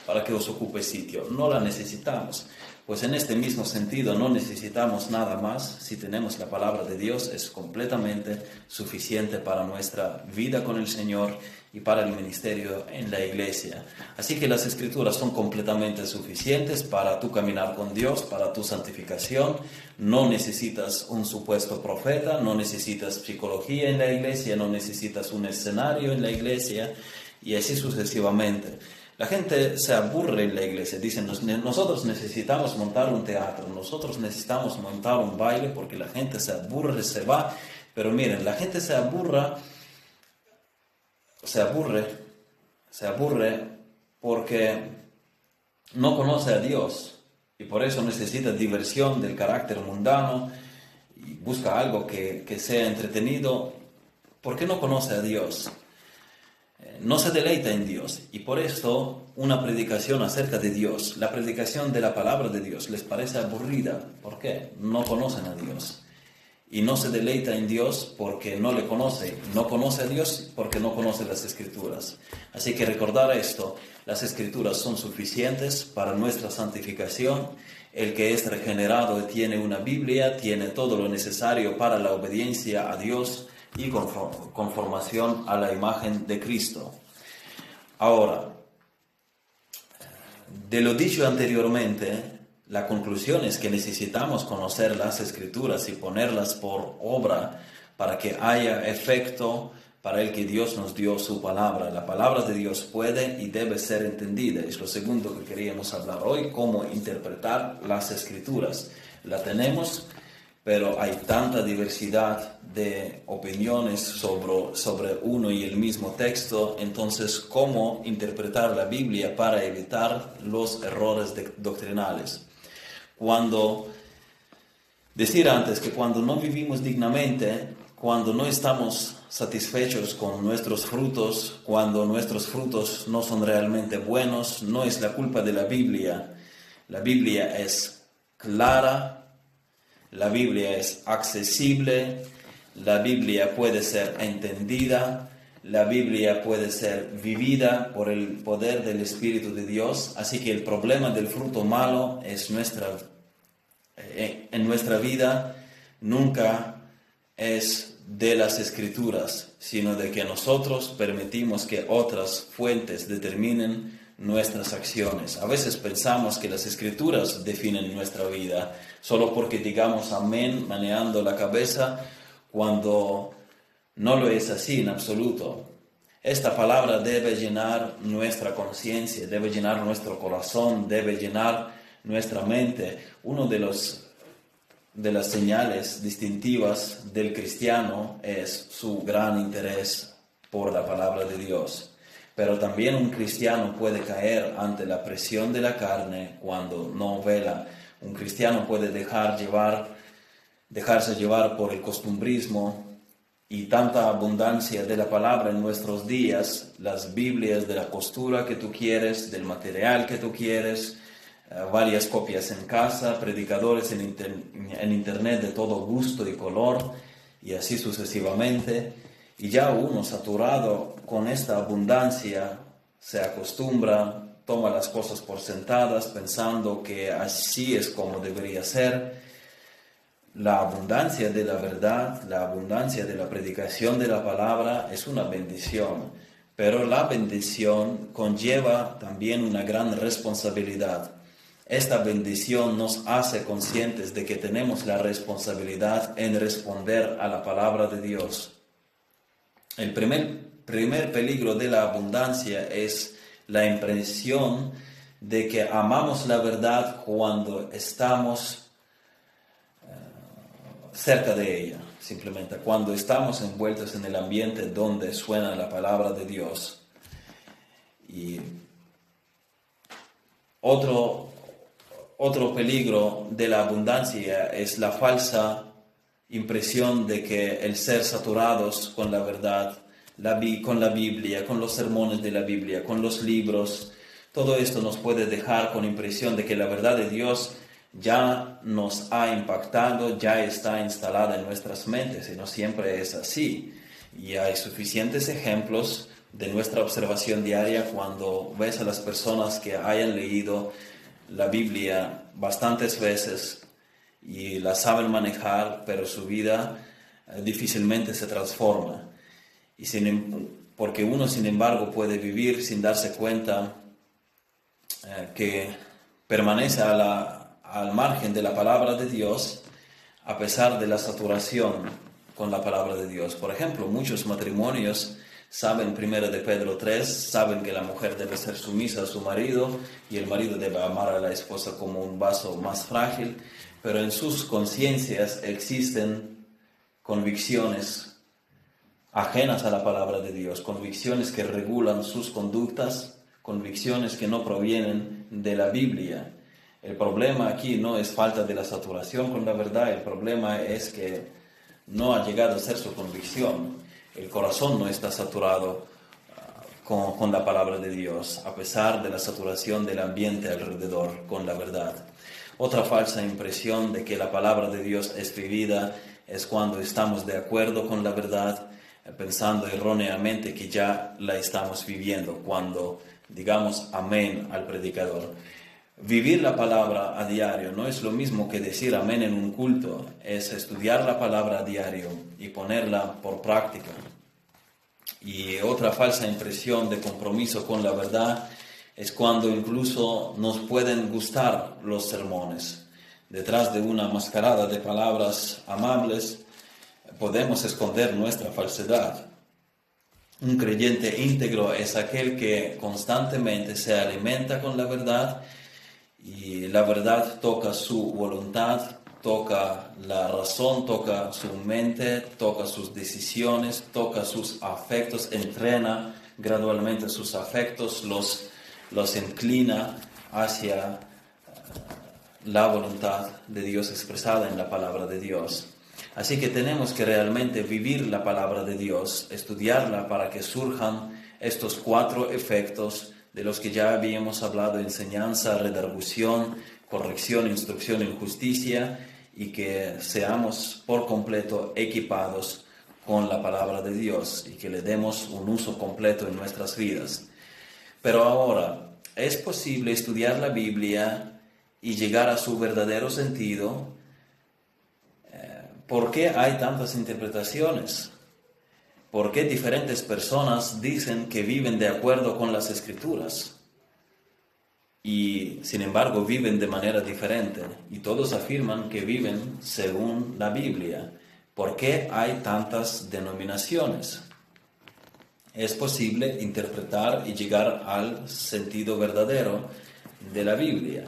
para que os ocupe sitio. No la necesitamos. Pues en este mismo sentido no necesitamos nada más. Si tenemos la palabra de Dios es completamente suficiente para nuestra vida con el Señor y para el ministerio en la iglesia. Así que las escrituras son completamente suficientes para tu caminar con Dios, para tu santificación. No necesitas un supuesto profeta, no necesitas psicología en la iglesia, no necesitas un escenario en la iglesia y así sucesivamente. La gente se aburre en la iglesia, dicen, nosotros necesitamos montar un teatro, nosotros necesitamos montar un baile porque la gente se aburre, se va. Pero miren, la gente se aburra se aburre, se aburre porque no conoce a Dios y por eso necesita diversión del carácter mundano y busca algo que, sea entretenido porque no conoce a Dios. Eh, no se deleita en Dios y por esto una predicación acerca de Dios, la predicación de la palabra de Dios les parece aburrida. ¿Por qué? No conocen a Dios y no se deleita en Dios porque no le conoce, no conoce a Dios porque no conoce las escrituras. Así que recordar esto, las escrituras son suficientes para nuestra santificación. El que es regenerado tiene una Biblia, tiene todo lo necesario para la obediencia a Dios y conformación a la imagen de Cristo. Ahora, de lo dicho anteriormente, la conclusión es que necesitamos conocer las escrituras y ponerlas por obra para que haya efecto para el que Dios nos dio su palabra. La palabra de Dios puede y debe ser entendida. Es lo segundo que queríamos hablar hoy, cómo interpretar las escrituras. La tenemos, pero hay tanta diversidad de opiniones sobre, sobre uno y el mismo texto, entonces cómo interpretar la Biblia para evitar los errores doctrinales. Cuando, decir antes que cuando no vivimos dignamente, cuando no estamos satisfechos con nuestros frutos, cuando nuestros frutos no son realmente buenos, no es la culpa de la Biblia. La Biblia es clara, la Biblia es accesible, la Biblia puede ser entendida, la Biblia puede ser vivida por el poder del Espíritu de Dios, así que el problema del fruto malo es nuestra, eh, en nuestra vida nunca es de las escrituras, sino de que nosotros permitimos que otras fuentes determinen nuestras acciones. A veces pensamos que las escrituras definen nuestra vida, solo porque digamos amén manejando la cabeza cuando no lo es así en absoluto. Esta palabra debe llenar nuestra conciencia, debe llenar nuestro corazón, debe llenar nuestra mente. Uno de los de las señales distintivas del cristiano es su gran interés por la palabra de Dios. Pero también un cristiano puede caer ante la presión de la carne cuando no vela. Un cristiano puede dejar llevar, dejarse llevar por el costumbrismo, y tanta abundancia de la palabra en nuestros días, las Biblias de la postura que tú quieres, del material que tú quieres, eh, varias copias en casa, predicadores en Internet de todo gusto y color, y así sucesivamente. Y ya uno saturado con esta abundancia se acostumbra, toma las cosas por sentadas pensando que así es como debería ser la abundancia de la verdad, la abundancia de la predicación de la palabra es una bendición, pero la bendición conlleva también una gran responsabilidad. Esta bendición nos hace conscientes de que tenemos la responsabilidad en responder a la palabra de Dios. El primer, primer peligro de la abundancia es la impresión de que amamos la verdad cuando estamos cerca de ella, simplemente cuando estamos envueltos en el ambiente donde suena la palabra de Dios. Y otro, otro peligro de la abundancia es la falsa impresión de que el ser saturados con la verdad, con la Biblia, con los sermones de la Biblia, con los libros, todo esto nos puede dejar con impresión de que la verdad de Dios ya nos ha impactado, ya está instalada en nuestras mentes y no siempre es así. Y hay suficientes ejemplos de nuestra observación diaria cuando ves a las personas que hayan leído la Biblia bastantes veces y la saben manejar, pero su vida eh, difícilmente se transforma. Y sin, em, porque uno sin embargo puede vivir sin darse cuenta eh, que permanece al margen de la palabra de Dios a pesar de la saturación con la palabra de Dios. Por ejemplo, muchos matrimonios saben, primero de Pedro 3, saben que la mujer debe ser sumisa a su marido y el marido debe amar a la esposa como un vaso más frágil, pero en sus conciencias existen convicciones ajenas a la palabra de Dios, convicciones que regulan sus conductas, convicciones que no provienen de la Biblia. El problema aquí no es falta de la saturación con la verdad, el problema es que no ha llegado a ser su convicción. El corazón no está saturado ah, con, con, la palabra de Dios, a pesar de la saturación del ambiente alrededor con la verdad. Otra falsa impresión de que la palabra de Dios es vivida es cuando estamos de acuerdo con la verdad, pensando erróneamente que ya la estamos viviendo, cuando digamos amén al predicador. Vivir la palabra a diario no es lo mismo que decir amén en un culto, es estudiar la palabra a diario y ponerla por práctica. Y otra falsa impresión de compromiso con la verdad es cuando incluso nos pueden gustar los sermones. Detrás de una mascarada de palabras amables podemos esconder nuestra falsedad. Un creyente íntegro es aquel que constantemente se alimenta con la verdad y la verdad toca su voluntad, toca la razón, toca su mente, toca sus decisiones, toca sus afectos, entrena gradualmente sus afectos, los, los inclina hacia eh, la voluntad de Dios expresada en la palabra de Dios. Así que tenemos que realmente vivir la palabra de Dios, estudiarla para que surjan estos cuatro efectos de los que ya habíamos hablado, enseñanza, redargución, corrección, instrucción en justicia, y que seamos por completo equipados con la palabra de Dios y que le demos un uso completo en nuestras vidas. Pero ahora, ¿es posible estudiar la Biblia y llegar a su verdadero sentido ¿Por qué hay tantas interpretaciones? ¿Por qué diferentes personas dicen que viven de acuerdo con las escrituras? Y sin embargo viven de manera diferente. Y todos afirman que viven según la Biblia. ¿Por qué hay tantas denominaciones? Es posible interpretar y llegar al sentido verdadero de la Biblia.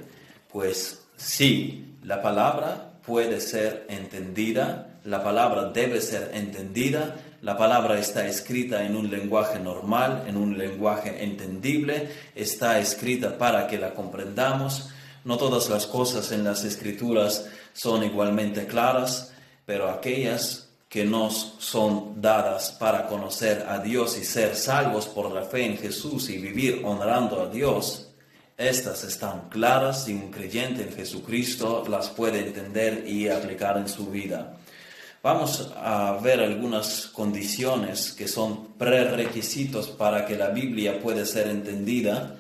Pues sí, la palabra puede ser entendida, la palabra debe ser entendida, la palabra está escrita en un lenguaje normal, en un lenguaje entendible, está escrita para que la comprendamos. No todas las cosas en las escrituras son igualmente claras, pero aquellas que nos son dadas para conocer a Dios y ser salvos por la fe en Jesús y vivir honrando a Dios, estas están claras y un creyente en Jesucristo las puede entender y aplicar en su vida. Vamos a ver algunas condiciones que son prerequisitos para que la Biblia pueda ser entendida,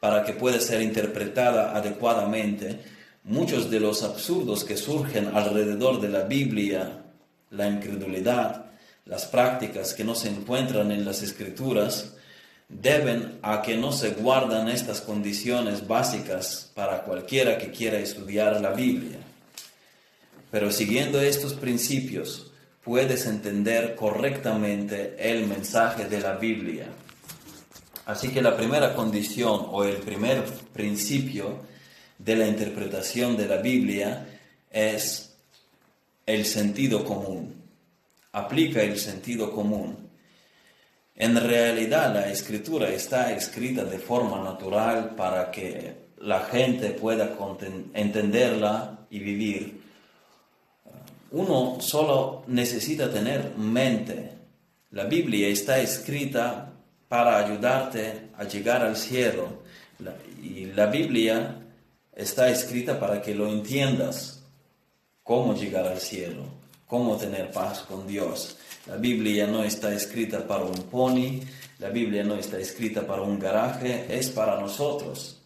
para que pueda ser interpretada adecuadamente. Muchos de los absurdos que surgen alrededor de la Biblia, la incredulidad, las prácticas que no se encuentran en las escrituras, deben a que no se guardan estas condiciones básicas para cualquiera que quiera estudiar la Biblia. Pero siguiendo estos principios, puedes entender correctamente el mensaje de la Biblia. Así que la primera condición o el primer principio de la interpretación de la Biblia es el sentido común. Aplica el sentido común. En realidad la escritura está escrita de forma natural para que la gente pueda entenderla y vivir. Uno solo necesita tener mente. La Biblia está escrita para ayudarte a llegar al cielo. y la Biblia está escrita para que lo entiendas, cómo llegar al cielo, cómo tener paz con Dios. La Biblia no está escrita para un pony, la Biblia no está escrita para un garaje, es para nosotros.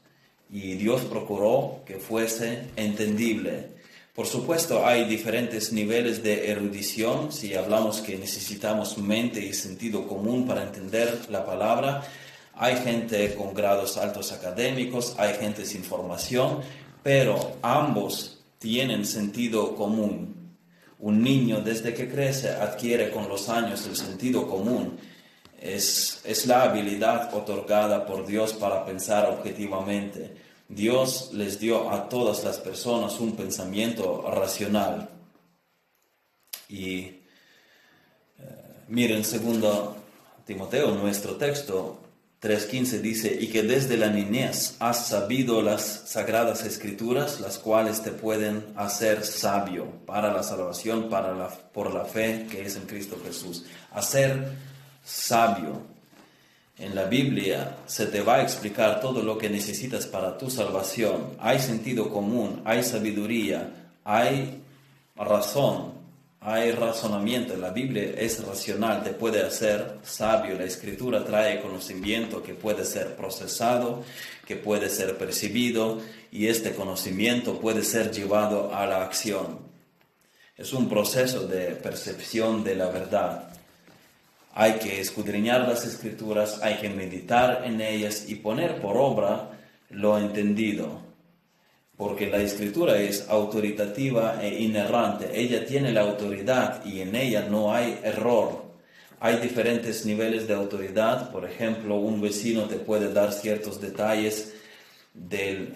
Y Dios procuró que fuese entendible. Por supuesto, hay diferentes niveles de erudición. Si hablamos que necesitamos mente y sentido común para entender la palabra, hay gente con grados altos académicos, hay gente sin formación, pero ambos tienen sentido común. Un niño desde que crece adquiere con los años el sentido común. Es, es la habilidad otorgada por Dios para pensar objetivamente. Dios les dio a todas las personas un pensamiento racional. Y eh, miren, segundo Timoteo, nuestro texto, 3.15 dice, y que desde la niñez has sabido las sagradas escrituras, las cuales te pueden hacer sabio para la salvación, para la, por la fe que es en Cristo Jesús. Hacer sabio. En la Biblia se te va a explicar todo lo que necesitas para tu salvación. Hay sentido común, hay sabiduría, hay razón hay razonamiento, la Biblia es racional, te puede hacer sabio, la escritura trae conocimiento que puede ser procesado, que puede ser percibido y este conocimiento puede ser llevado a la acción. Es un proceso de percepción de la verdad. Hay que escudriñar las escrituras, hay que meditar en ellas y poner por obra lo entendido porque la escritura es autoritativa e inerrante. Ella tiene la autoridad y en ella no hay error. Hay diferentes niveles de autoridad. Por ejemplo, un vecino te puede dar ciertos detalles del eh,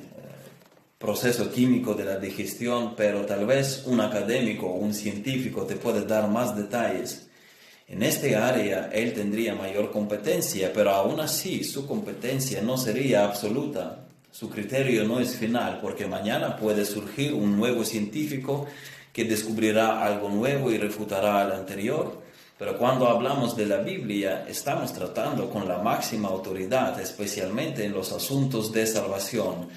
proceso químico de la digestión, pero tal vez un académico o un científico te puede dar más detalles. En este área él tendría mayor competencia, pero aún así su competencia no sería absoluta su criterio no es final, porque mañana puede surgir un nuevo científico que descubrirá algo nuevo y refutará al anterior. Pero cuando hablamos de la Biblia, estamos tratando con la máxima autoridad, especialmente en los asuntos de salvación,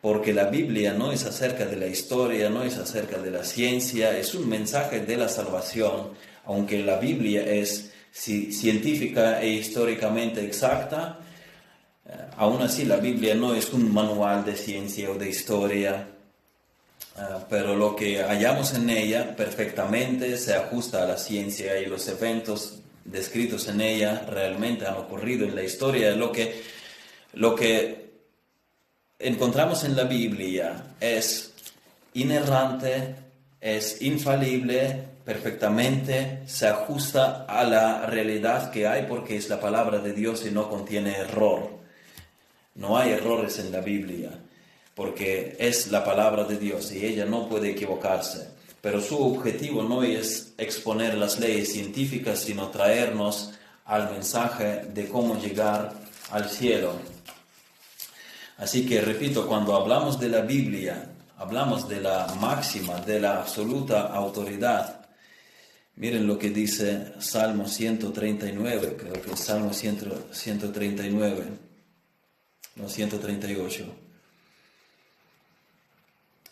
porque la Biblia no es acerca de la historia, no es acerca de la ciencia, es un mensaje de la salvación, aunque la Biblia es científica e históricamente exacta, aún así, la Biblia no es un manual de ciencia o de historia, eh, pero lo que hallamos en ella perfectamente se ajusta a la ciencia y los eventos descritos en ella realmente han ocurrido en la historia. Lo que, lo que encontramos en la Biblia es inerrante, es infalible, perfectamente se ajusta a la realidad que hay porque es la palabra de Dios y no contiene error. No hay errores en la Biblia, porque es la palabra de Dios y ella no puede equivocarse. Pero su objetivo no es exponer las leyes científicas, sino traernos al mensaje de cómo llegar al cielo. Así que repito, cuando hablamos de la Biblia, hablamos de la máxima, de la absoluta autoridad. Miren lo que dice Salmo 139, creo que es Salmo 139 no 138.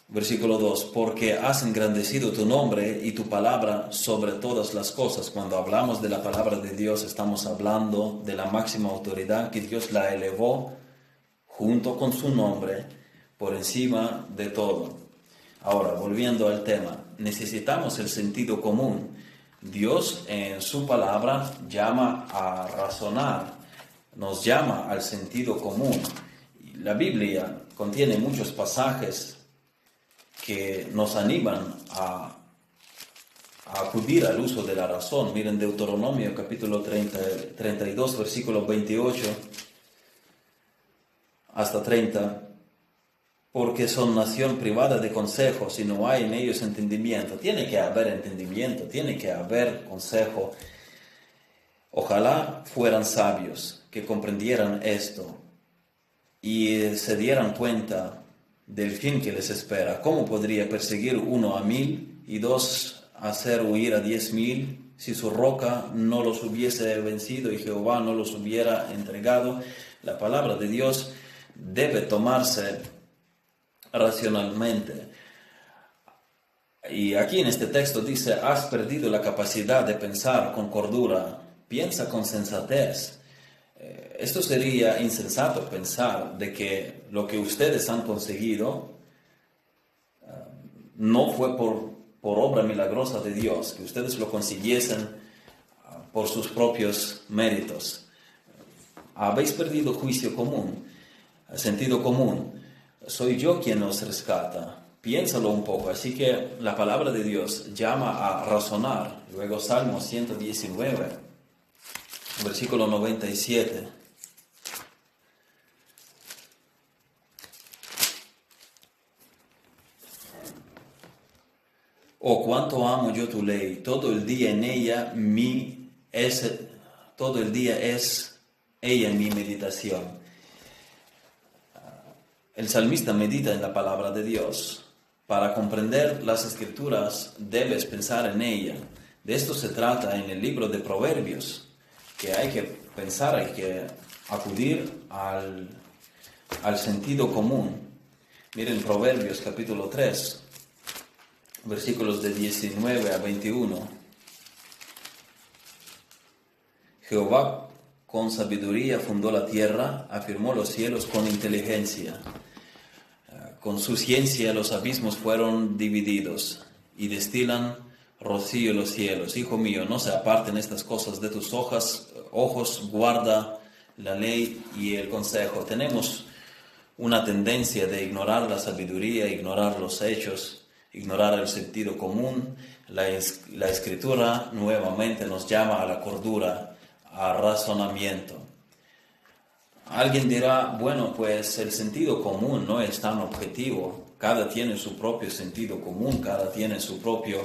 Versículo 2, porque has engrandecido tu nombre y tu palabra sobre todas las cosas. Cuando hablamos de la palabra de Dios, estamos hablando de la máxima autoridad que Dios la elevó junto con su nombre por encima de todo. Ahora, volviendo al tema, necesitamos el sentido común. Dios en su palabra llama a razonar, nos llama al sentido común. La Biblia contiene muchos pasajes que nos animan a, acudir al uso de la razón. Miren Deuteronomio capítulo 30, 32, versículo 28 hasta 30. Porque son nación privada de consejos y no hay en ellos entendimiento. Tiene que haber entendimiento, tiene que haber consejo. Ojalá fueran sabios que comprendieran esto y se dieran cuenta del fin que les espera. ¿Cómo podría perseguir uno a mil y dos hacer huir a diez mil si su roca no los hubiese vencido y Jehová no los hubiera entregado? La palabra de Dios debe tomarse racionalmente. Y aquí en este texto dice, has perdido la capacidad de pensar con cordura, piensa con sensatez esto sería insensato pensar de que lo que ustedes han conseguido um, no fue por, obra milagrosa de Dios, que ustedes lo consiguiesen ah, por sus propios méritos. Habéis perdido juicio común, sentido común. Soy yo quien nos rescata. Piénsalo un poco. Así que la palabra de Dios llama a razonar. Luego Salmo 119, versículo 97. Oh, cuánto amo yo tu ley. Todo el día en ella mi es todo el día es ella mi meditación. El salmista medita en la palabra de Dios. Para comprender las escrituras debes pensar en ella. De esto se trata en el libro de Proverbios, que hay que pensar, hay que acudir al, al sentido común. Miren Proverbios capítulo 3 versículos de 19 a 21. Jehová con sabiduría fundó la tierra, afirmó los cielos con inteligencia. Con su ciencia los abismos fueron divididos y destilan rocío los cielos. Hijo mío, no se aparten estas cosas de tus ojos, ojos, guarda la ley y el consejo. Tenemos una tendencia de ignorar la sabiduría, ignorar los hechos, ignorar el sentido común, la, la escritura nuevamente nos llama a la cordura, a razonamiento. Alguien dirá, bueno, pues el sentido común no es tan objetivo, cada tiene su propio sentido común, cada tiene su propio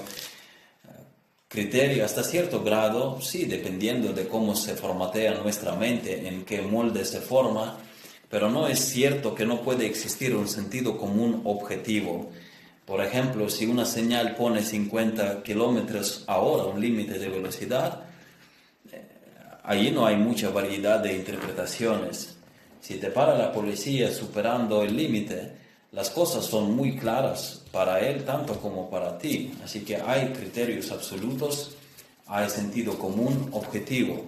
criterio hasta cierto grado, sí, dependiendo de cómo se formatea nuestra mente, en qué molde se forma, pero no es cierto que no puede existir un sentido común objetivo. Por ejemplo, si una señal pone 50 kilómetros a hora, un límite de velocidad, eh, allí no hay mucha variedad de interpretaciones. Si te para la policía superando el límite, las cosas son muy claras para él tanto como para ti. Así que hay criterios absolutos, hay sentido común objetivo.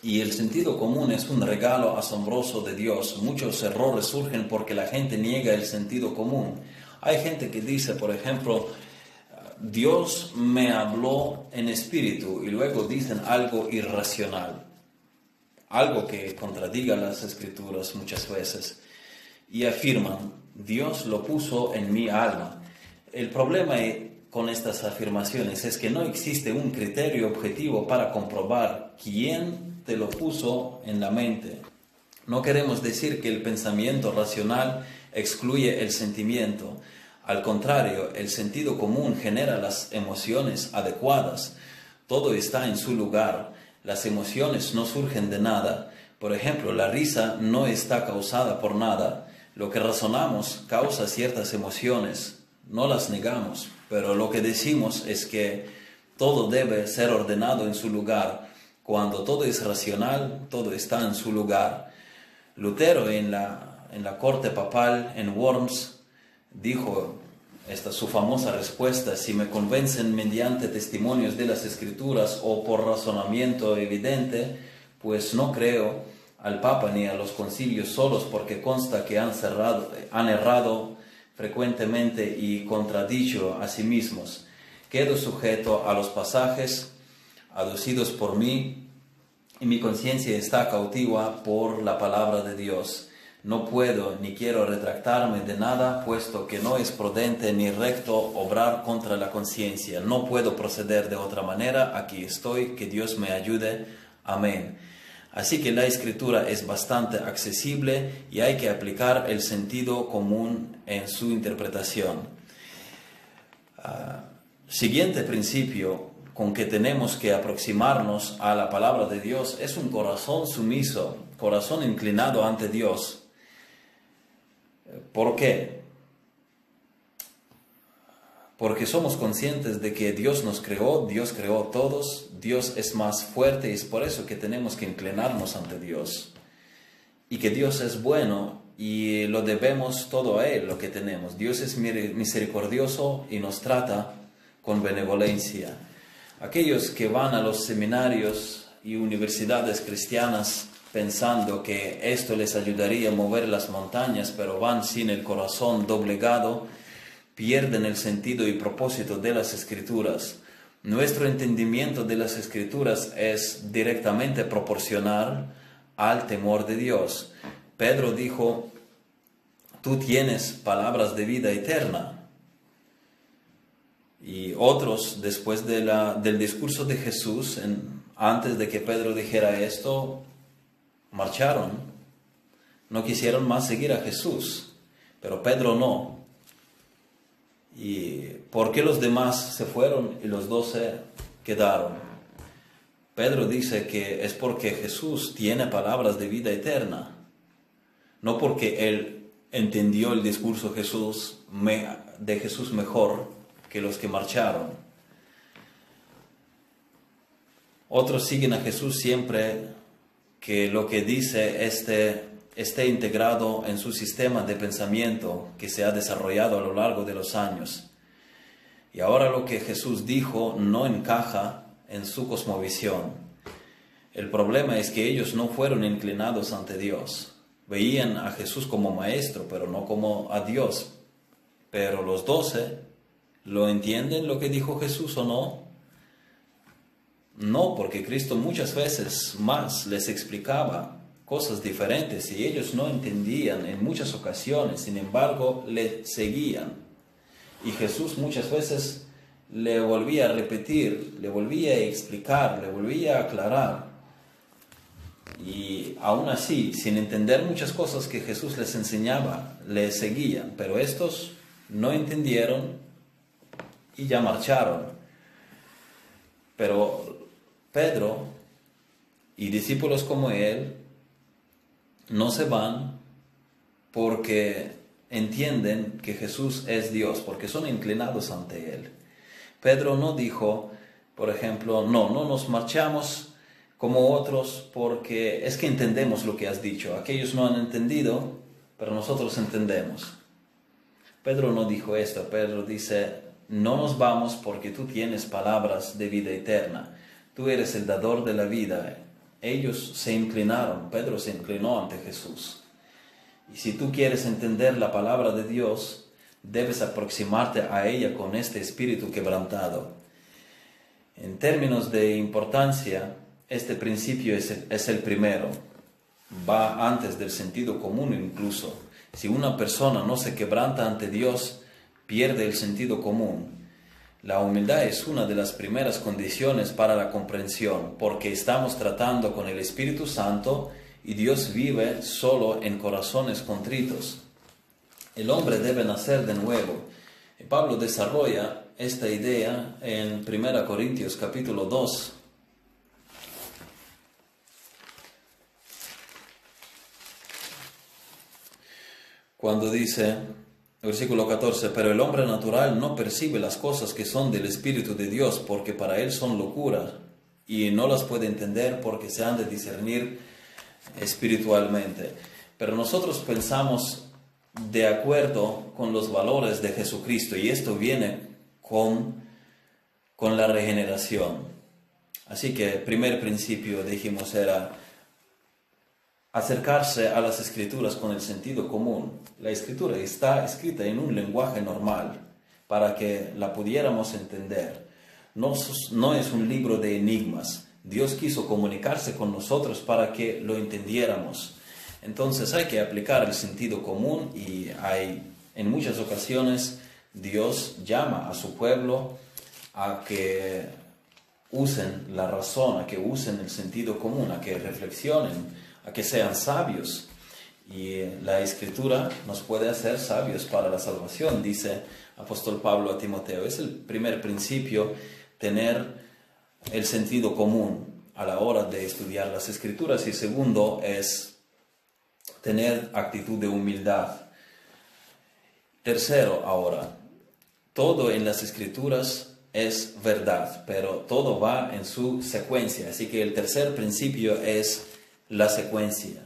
Y el sentido común es un regalo asombroso de Dios. Muchos errores surgen porque la gente niega el sentido común. Hay gente que dice, por ejemplo, Dios me habló en espíritu y luego dicen algo irracional, algo que contradiga las escrituras muchas veces y afirman, Dios lo puso en mi alma. El problema con estas afirmaciones es que no existe un criterio objetivo para comprobar quién te lo puso en la mente. No queremos decir que el pensamiento racional excluye el sentimiento. Al contrario, el sentido común genera las emociones adecuadas. Todo está en su lugar. Las emociones no surgen de nada. Por ejemplo, la risa no está causada por nada. Lo que razonamos causa ciertas emociones. No las negamos, pero lo que decimos es que todo debe ser ordenado en su lugar. Cuando todo es racional, todo está en su lugar. Lutero en la en la corte papal en Worms, dijo esta su famosa respuesta, si me convencen mediante testimonios de las escrituras o por razonamiento evidente, pues no creo al Papa ni a los concilios solos porque consta que han, cerrado, han errado frecuentemente y contradicho a sí mismos. Quedo sujeto a los pasajes aducidos por mí y mi conciencia está cautiva por la palabra de Dios. No puedo ni quiero retractarme de nada, puesto que no es prudente ni recto obrar contra la conciencia. No puedo proceder de otra manera. Aquí estoy, que Dios me ayude. Amén. Así que la escritura es bastante accesible y hay que aplicar el sentido común en su interpretación. Ah, siguiente principio con que tenemos que aproximarnos a la palabra de Dios es un corazón sumiso, corazón inclinado ante Dios. ¿Por qué? Porque somos conscientes de que Dios nos creó, Dios creó a todos, Dios es más fuerte y es por eso que tenemos que inclinarnos ante Dios. Y que Dios es bueno y lo debemos todo a Él, lo que tenemos. Dios es misericordioso y nos trata con benevolencia. Aquellos que van a los seminarios y universidades cristianas pensando que esto les ayudaría a mover las montañas, pero van sin el corazón doblegado, pierden el sentido y propósito de las escrituras. Nuestro entendimiento de las escrituras es directamente proporcional al temor de Dios. Pedro dijo, tú tienes palabras de vida eterna. Y otros, después de del discurso de Jesús, antes de que Pedro dijera esto, marcharon. No quisieron más seguir a Jesús, pero Pedro no. ¿Y por qué los demás se fueron y los doce quedaron? Pedro dice que es porque Jesús tiene palabras de vida eterna, no porque él entendió el discurso Jesús, de Jesús mejor que los que marcharon. Otros siguen a Jesús siempre que lo que dice esté, esté integrado en su sistema de pensamiento que se ha desarrollado a lo largo de los años. Y ahora lo que Jesús dijo no encaja en su cosmovisión. El problema es que ellos no fueron inclinados ante Dios. Veían a Jesús como maestro, pero no como a Dios. Pero los doce, ¿lo entienden lo que dijo Jesús o no? No, porque Cristo muchas veces más les explicaba cosas diferentes y ellos no entendían en muchas ocasiones, sin embargo, le seguían. Y Jesús muchas veces le volvía a repetir, le volvía a explicar, le volvía a aclarar. Y aún así, sin entender muchas cosas que Jesús les enseñaba, le seguían, pero estos no entendieron y ya marcharon. Pero Pedro y discípulos como él no se van porque entienden que Jesús es Dios, porque son inclinados ante Él. Pedro no dijo, por ejemplo, no, no nos marchamos como otros porque es que entendemos lo que has dicho. Aquellos no han entendido, pero nosotros entendemos. Pedro no dijo esto, Pedro dice, no nos vamos porque tú tienes palabras de vida eterna tú eres el dador de la vida. Ellos se inclinaron, Pedro se inclinó ante Jesús. Y si tú quieres entender la palabra de Dios, debes aproximarte a ella con este espíritu quebrantado. En términos de importancia, este principio es el, es el primero. Va antes del sentido común incluso. Si una persona no se quebranta ante Dios, pierde el sentido común. La humildad es una de las primeras condiciones para la comprensión, porque estamos tratando con el Espíritu Santo y Dios vive solo en corazones contritos. El hombre debe nacer de nuevo. Pablo desarrolla esta idea en 1 Corintios capítulo 2. Cuando dice, Versículo 14, pero el hombre natural no percibe las cosas que son del Espíritu de Dios porque para él son locura y no las puede entender porque se han de discernir espiritualmente. Pero nosotros pensamos de acuerdo con los valores de Jesucristo y esto viene con, con la regeneración. Así que primer principio, dijimos, era acercarse a las escrituras con el sentido común. La escritura está escrita en un lenguaje normal para que la pudiéramos entender. No, es un libro de enigmas. Dios quiso comunicarse con nosotros para que lo entendiéramos. Entonces hay que aplicar el sentido común y hay en muchas ocasiones Dios llama a su pueblo a que usen la razón, a que usen el sentido común, a que reflexionen a que sean sabios. Y la escritura nos puede hacer sabios para la salvación, dice apóstol Pablo a Timoteo. Es el primer principio, tener el sentido común a la hora de estudiar las escrituras. Y segundo es tener actitud de humildad. Tercero, ahora, todo en las escrituras es verdad, pero todo va en su secuencia. Así que el tercer principio es la secuencia.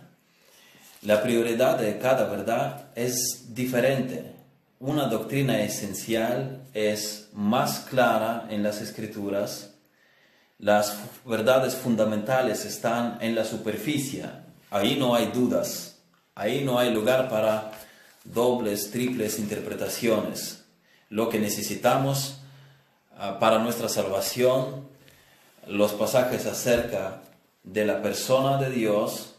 La prioridad de cada verdad es diferente. Una doctrina esencial es más clara en las escrituras. Las verdades fundamentales están en la superficie. Ahí no hay dudas. Ahí no hay lugar para dobles, triples interpretaciones. lo que necesitamos ah, para nuestra salvación, los pasajes acerca de la persona de Dios,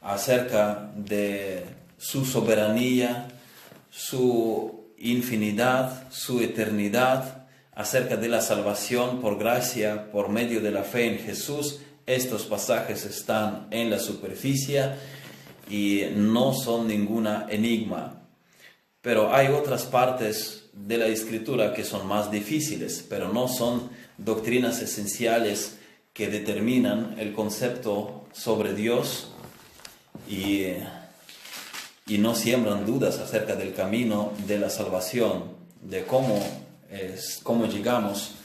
acerca de su soberanía, su infinidad, su eternidad, acerca de la salvación por gracia, por medio de la fe en Jesús. Estos pasajes están en la superficie y no son ninguna enigma. Pero hay otras partes de la escritura que son más difíciles, pero no son doctrinas esenciales que determinan el concepto sobre Dios y, y no siembran dudas acerca del camino de la salvación, de cómo, es, cómo llegamos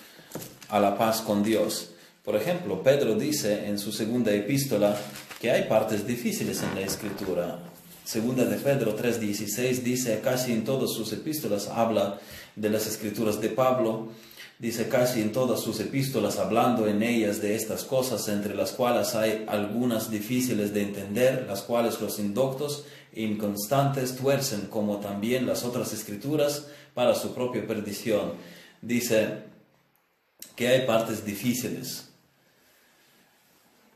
a la paz con Dios. Por ejemplo, Pedro dice en su segunda epístola que hay partes difíciles en la escritura. Segunda de Pedro 3:16 dice, casi en todas sus epístolas habla de las escrituras de Pablo, dice casi en todas sus epístolas hablando en ellas de estas cosas, entre las cuales hay algunas difíciles de entender, las cuales los indoctos e inconstantes tuercen, como también las otras escrituras, para su propia perdición. Dice que hay partes difíciles.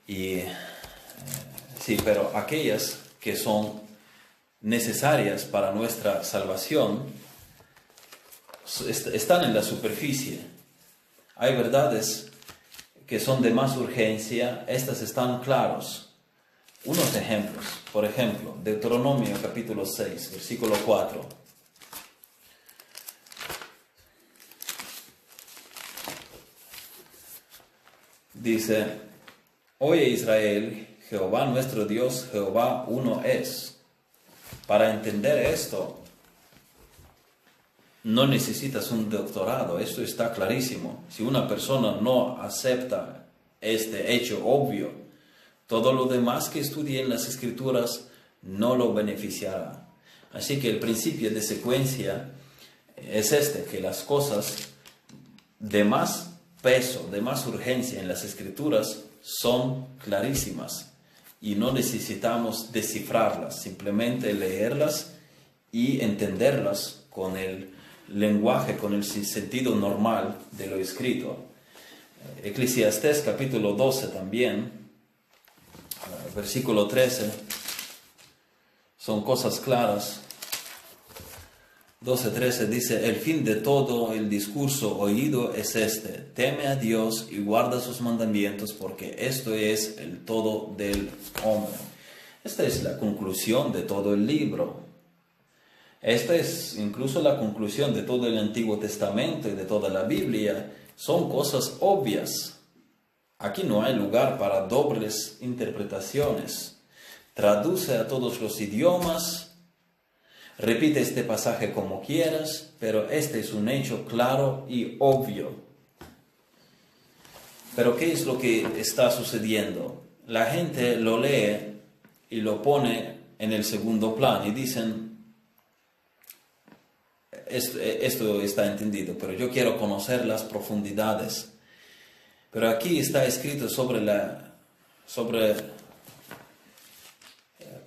Y eh, sí, pero aquellas que son necesarias para nuestra salvación están en la superficie hay verdades que son de más urgencia, estas están claros. Unos ejemplos, por ejemplo, Deuteronomio capítulo 6, versículo 4. Dice, Oye Israel, Jehová nuestro Dios, Jehová uno es. Para entender esto, no necesitas un doctorado, esto está clarísimo. Si una persona no acepta este hecho obvio, todo lo demás que estudie en las escrituras no lo beneficiará. Así que el principio de secuencia es este, que las cosas de más peso, de más urgencia en las escrituras son clarísimas y no necesitamos descifrarlas, simplemente leerlas y entenderlas con el lenguaje con el sentido normal de lo escrito. Eclesiastés capítulo 12 también, versículo 13, son cosas claras. 12.13 dice, el fin de todo el discurso oído es este, teme a Dios y guarda sus mandamientos porque esto es el todo del hombre. Esta es la conclusión de todo el libro. Esta es incluso la conclusión de todo el Antiguo Testamento y de toda la Biblia. Son cosas obvias. Aquí no hay lugar para dobles interpretaciones. Traduce a todos los idiomas, repite este pasaje como quieras, pero este es un hecho claro y obvio. Pero ¿qué es lo que está sucediendo? La gente lo lee y lo pone en el segundo plano y dicen, esto, está entendido, pero yo quiero conocer las profundidades. Pero aquí está escrito sobre la, sobre,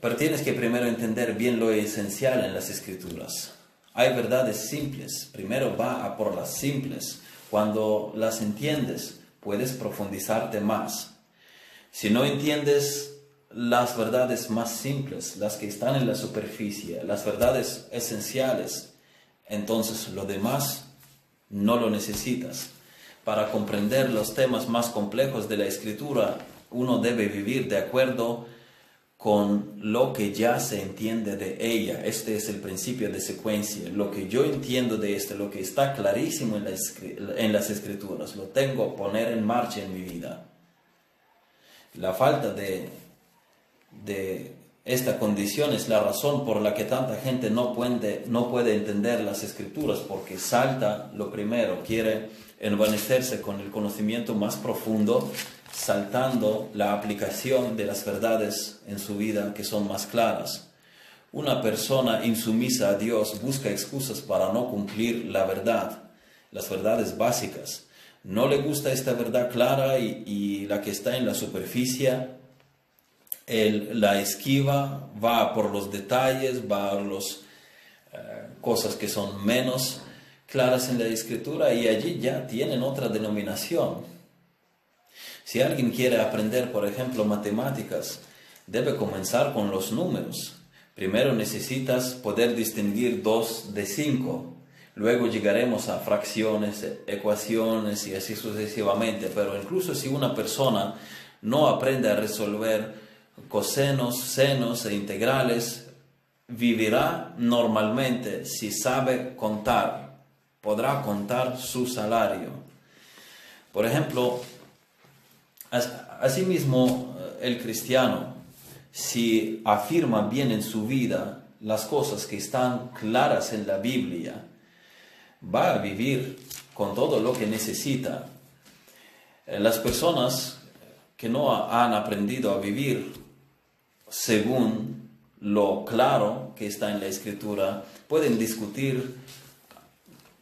pero tienes que primero entender bien lo esencial en las escrituras. Hay verdades simples, primero va a por las simples. Cuando las entiendes, puedes profundizarte más. Si no entiendes las verdades más simples, las que están en la superficie, las verdades esenciales, entonces lo demás no lo necesitas. Para comprender los temas más complejos de la escritura, uno debe vivir de acuerdo con lo que ya se entiende de ella. Este es el principio de secuencia. Lo que yo entiendo de esto, lo que está clarísimo en, las escrituras, lo tengo que poner en marcha en mi vida. La falta de, de esta condición es la razón por la que tanta gente no puede, no puede entender las escrituras, porque salta lo primero, quiere envanecerse con el conocimiento más profundo, saltando la aplicación de las verdades en su vida que son más claras. Una persona insumisa a Dios busca excusas para no cumplir la verdad, las verdades básicas. No le gusta esta verdad clara y, y la que está en la superficie la esquiva, va por los detalles, va a las eh, cosas que son menos claras en la escritura y allí ya tienen otra denominación. Si alguien quiere aprender, por ejemplo, matemáticas, debe comenzar con los números. Primero necesitas poder distinguir dos de cinco. Luego llegaremos a fracciones, ecuaciones y así sucesivamente. Pero incluso si una persona no aprende a resolver cosenos, senos e integrales, vivirá normalmente si sabe contar. Podrá contar su salario. Por ejemplo, asimismo el cristiano si afirma bien en su vida las cosas que están claras en la Biblia, va a vivir con todo lo que necesita. Eh, las personas que no han aprendido a vivir según lo claro que está en la escritura, pueden discutir,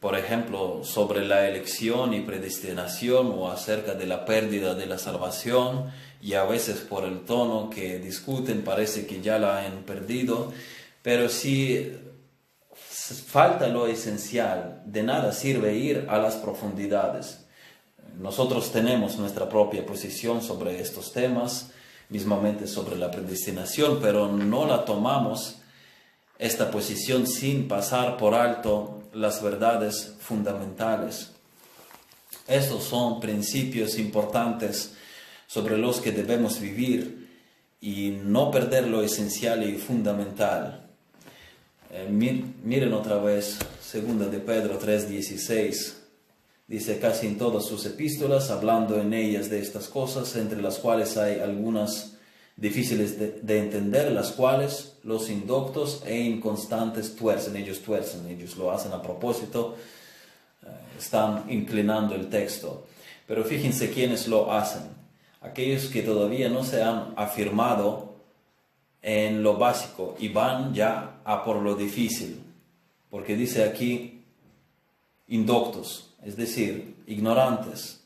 por ejemplo, sobre la elección y predestinación o acerca de la pérdida de la salvación, y a veces por el tono que discuten parece que ya la han perdido, pero si falta lo esencial, de nada sirve ir a las profundidades. Nosotros tenemos nuestra propia posición sobre estos temas, mismamente sobre la predestinación, pero no la tomamos esta posición sin pasar por alto las verdades fundamentales. Estos son principios importantes sobre los que debemos vivir y no perder lo esencial y fundamental. Eh, miren otra vez, segunda de Pedro 3:16. Dice casi en todas sus epístolas, hablando en ellas de estas cosas, entre las cuales hay algunas difíciles de, entender, las cuales los indoctos e inconstantes tuercen, ellos tuercen, ellos lo hacen a propósito, eh, están inclinando el texto. Pero fíjense quiénes lo hacen. Aquellos que todavía no se han afirmado en lo básico y van ya a por lo difícil, porque dice aquí indoctos, es decir, ignorantes,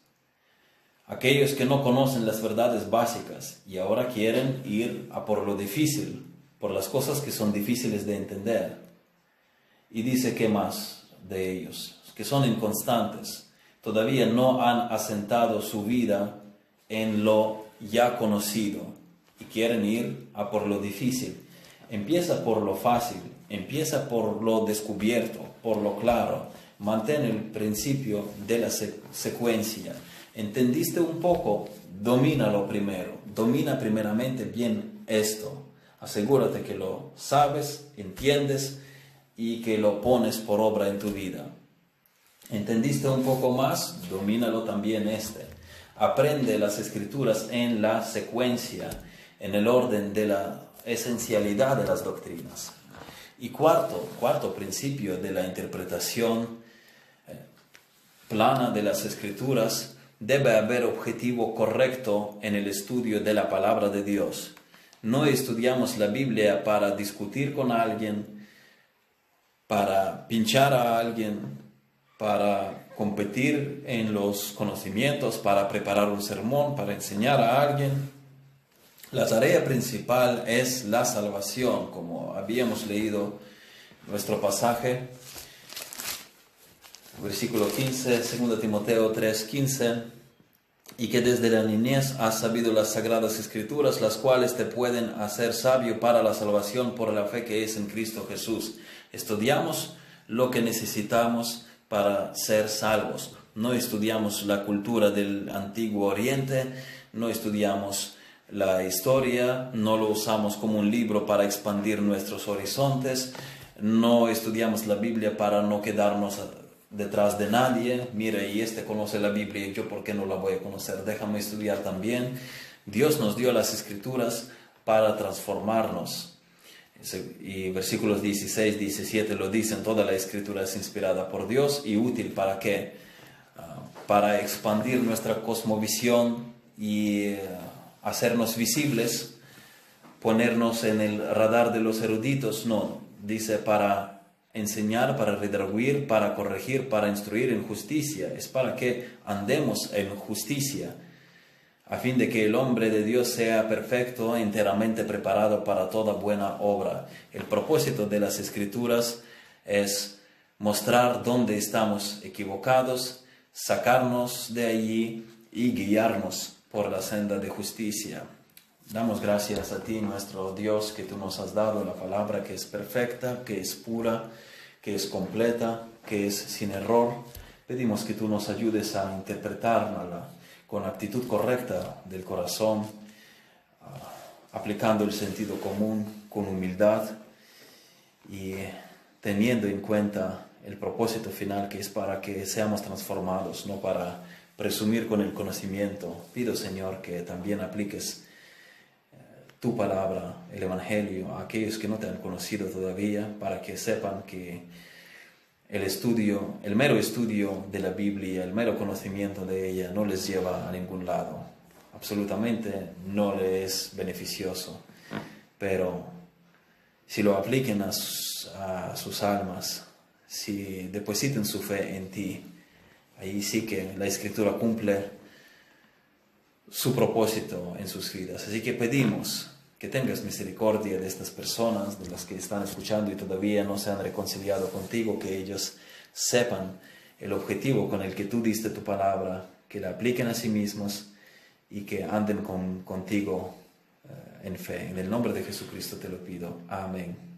aquellos que no conocen las verdades básicas y ahora quieren ir a por lo difícil, por las cosas que son difíciles de entender. Y dice que más de ellos, que son inconstantes, todavía no han asentado su vida en lo ya conocido y quieren ir a por lo difícil. Empieza por lo fácil, empieza por lo descubierto, por lo claro. Mantén el principio de la secuencia. ¿Entendiste un poco? Domínalo primero. Domina primeramente bien esto. Asegúrate que lo sabes, entiendes y que lo pones por obra en tu vida. ¿Entendiste un poco más? Domínalo también este aprende las escrituras en la secuencia, en el orden de la esencialidad de las doctrinas. Y cuarto, cuarto principio de la interpretación plana de las escrituras, debe haber objetivo correcto en el estudio de la palabra de Dios. No estudiamos la Biblia para discutir con alguien, para pinchar a alguien, para competir en los conocimientos, para preparar un sermón, para enseñar a alguien. La tarea principal es la salvación, como habíamos leído nuestro pasaje, versículo 15, 2 Timoteo 3, 15, y que desde la niñez has sabido las sagradas escrituras, las cuales te pueden hacer sabio para la salvación por la fe que es en Cristo Jesús. Estudiamos lo que necesitamos para ser salvos. No estudiamos la cultura del antiguo oriente, no estudiamos la historia, no lo usamos como un libro para expandir nuestros horizontes, no estudiamos la Biblia para no quedarnos detrás de nadie. Mira, y este conoce la Biblia yo por qué no la voy a conocer, déjame estudiar también. Dios nos dio las escrituras para transformarnos y versículos 16, 17 lo dicen, toda la escritura es inspirada por Dios y útil para qué? Ah, para expandir nuestra cosmovisión y eh, hacernos visibles, ponernos en el radar de los eruditos, no, dice para enseñar, para redarguir, para corregir, para instruir en justicia, es para que andemos en justicia a fin de que el hombre de Dios sea perfecto, enteramente preparado para toda buena obra. El propósito de las escrituras es mostrar dónde estamos equivocados, sacarnos de allí y guiarnos por la senda de justicia. Damos gracias a ti, nuestro Dios, que tú nos has dado la palabra que es perfecta, que es pura, que es completa, que es sin error. Pedimos que tú nos ayudes a interpretarla con actitud correcta del corazón, ah, aplicando el sentido común con humildad y teniendo en cuenta el propósito final que es para que seamos transformados, no para presumir con el conocimiento. Pido, Señor, que también apliques tu palabra, el Evangelio, a aquellos que no te han conocido todavía, para que sepan que el estudio, el mero estudio de la Biblia, el mero conocimiento de ella no les lleva a ningún lado. Absolutamente no les es beneficioso. Pero si lo apliquen a sus, almas, si depositen su fe en ti, ahí sí que la escritura cumple su propósito en sus vidas. Así que pedimos que tengas misericordia de estas personas, de las que están escuchando y todavía no se han reconciliado contigo, que ellos sepan el objetivo con el que tú diste tu palabra, que la apliquen a sí mismos y que anden con, contigo eh, en fe. En el nombre de Jesucristo te lo pido. Amén.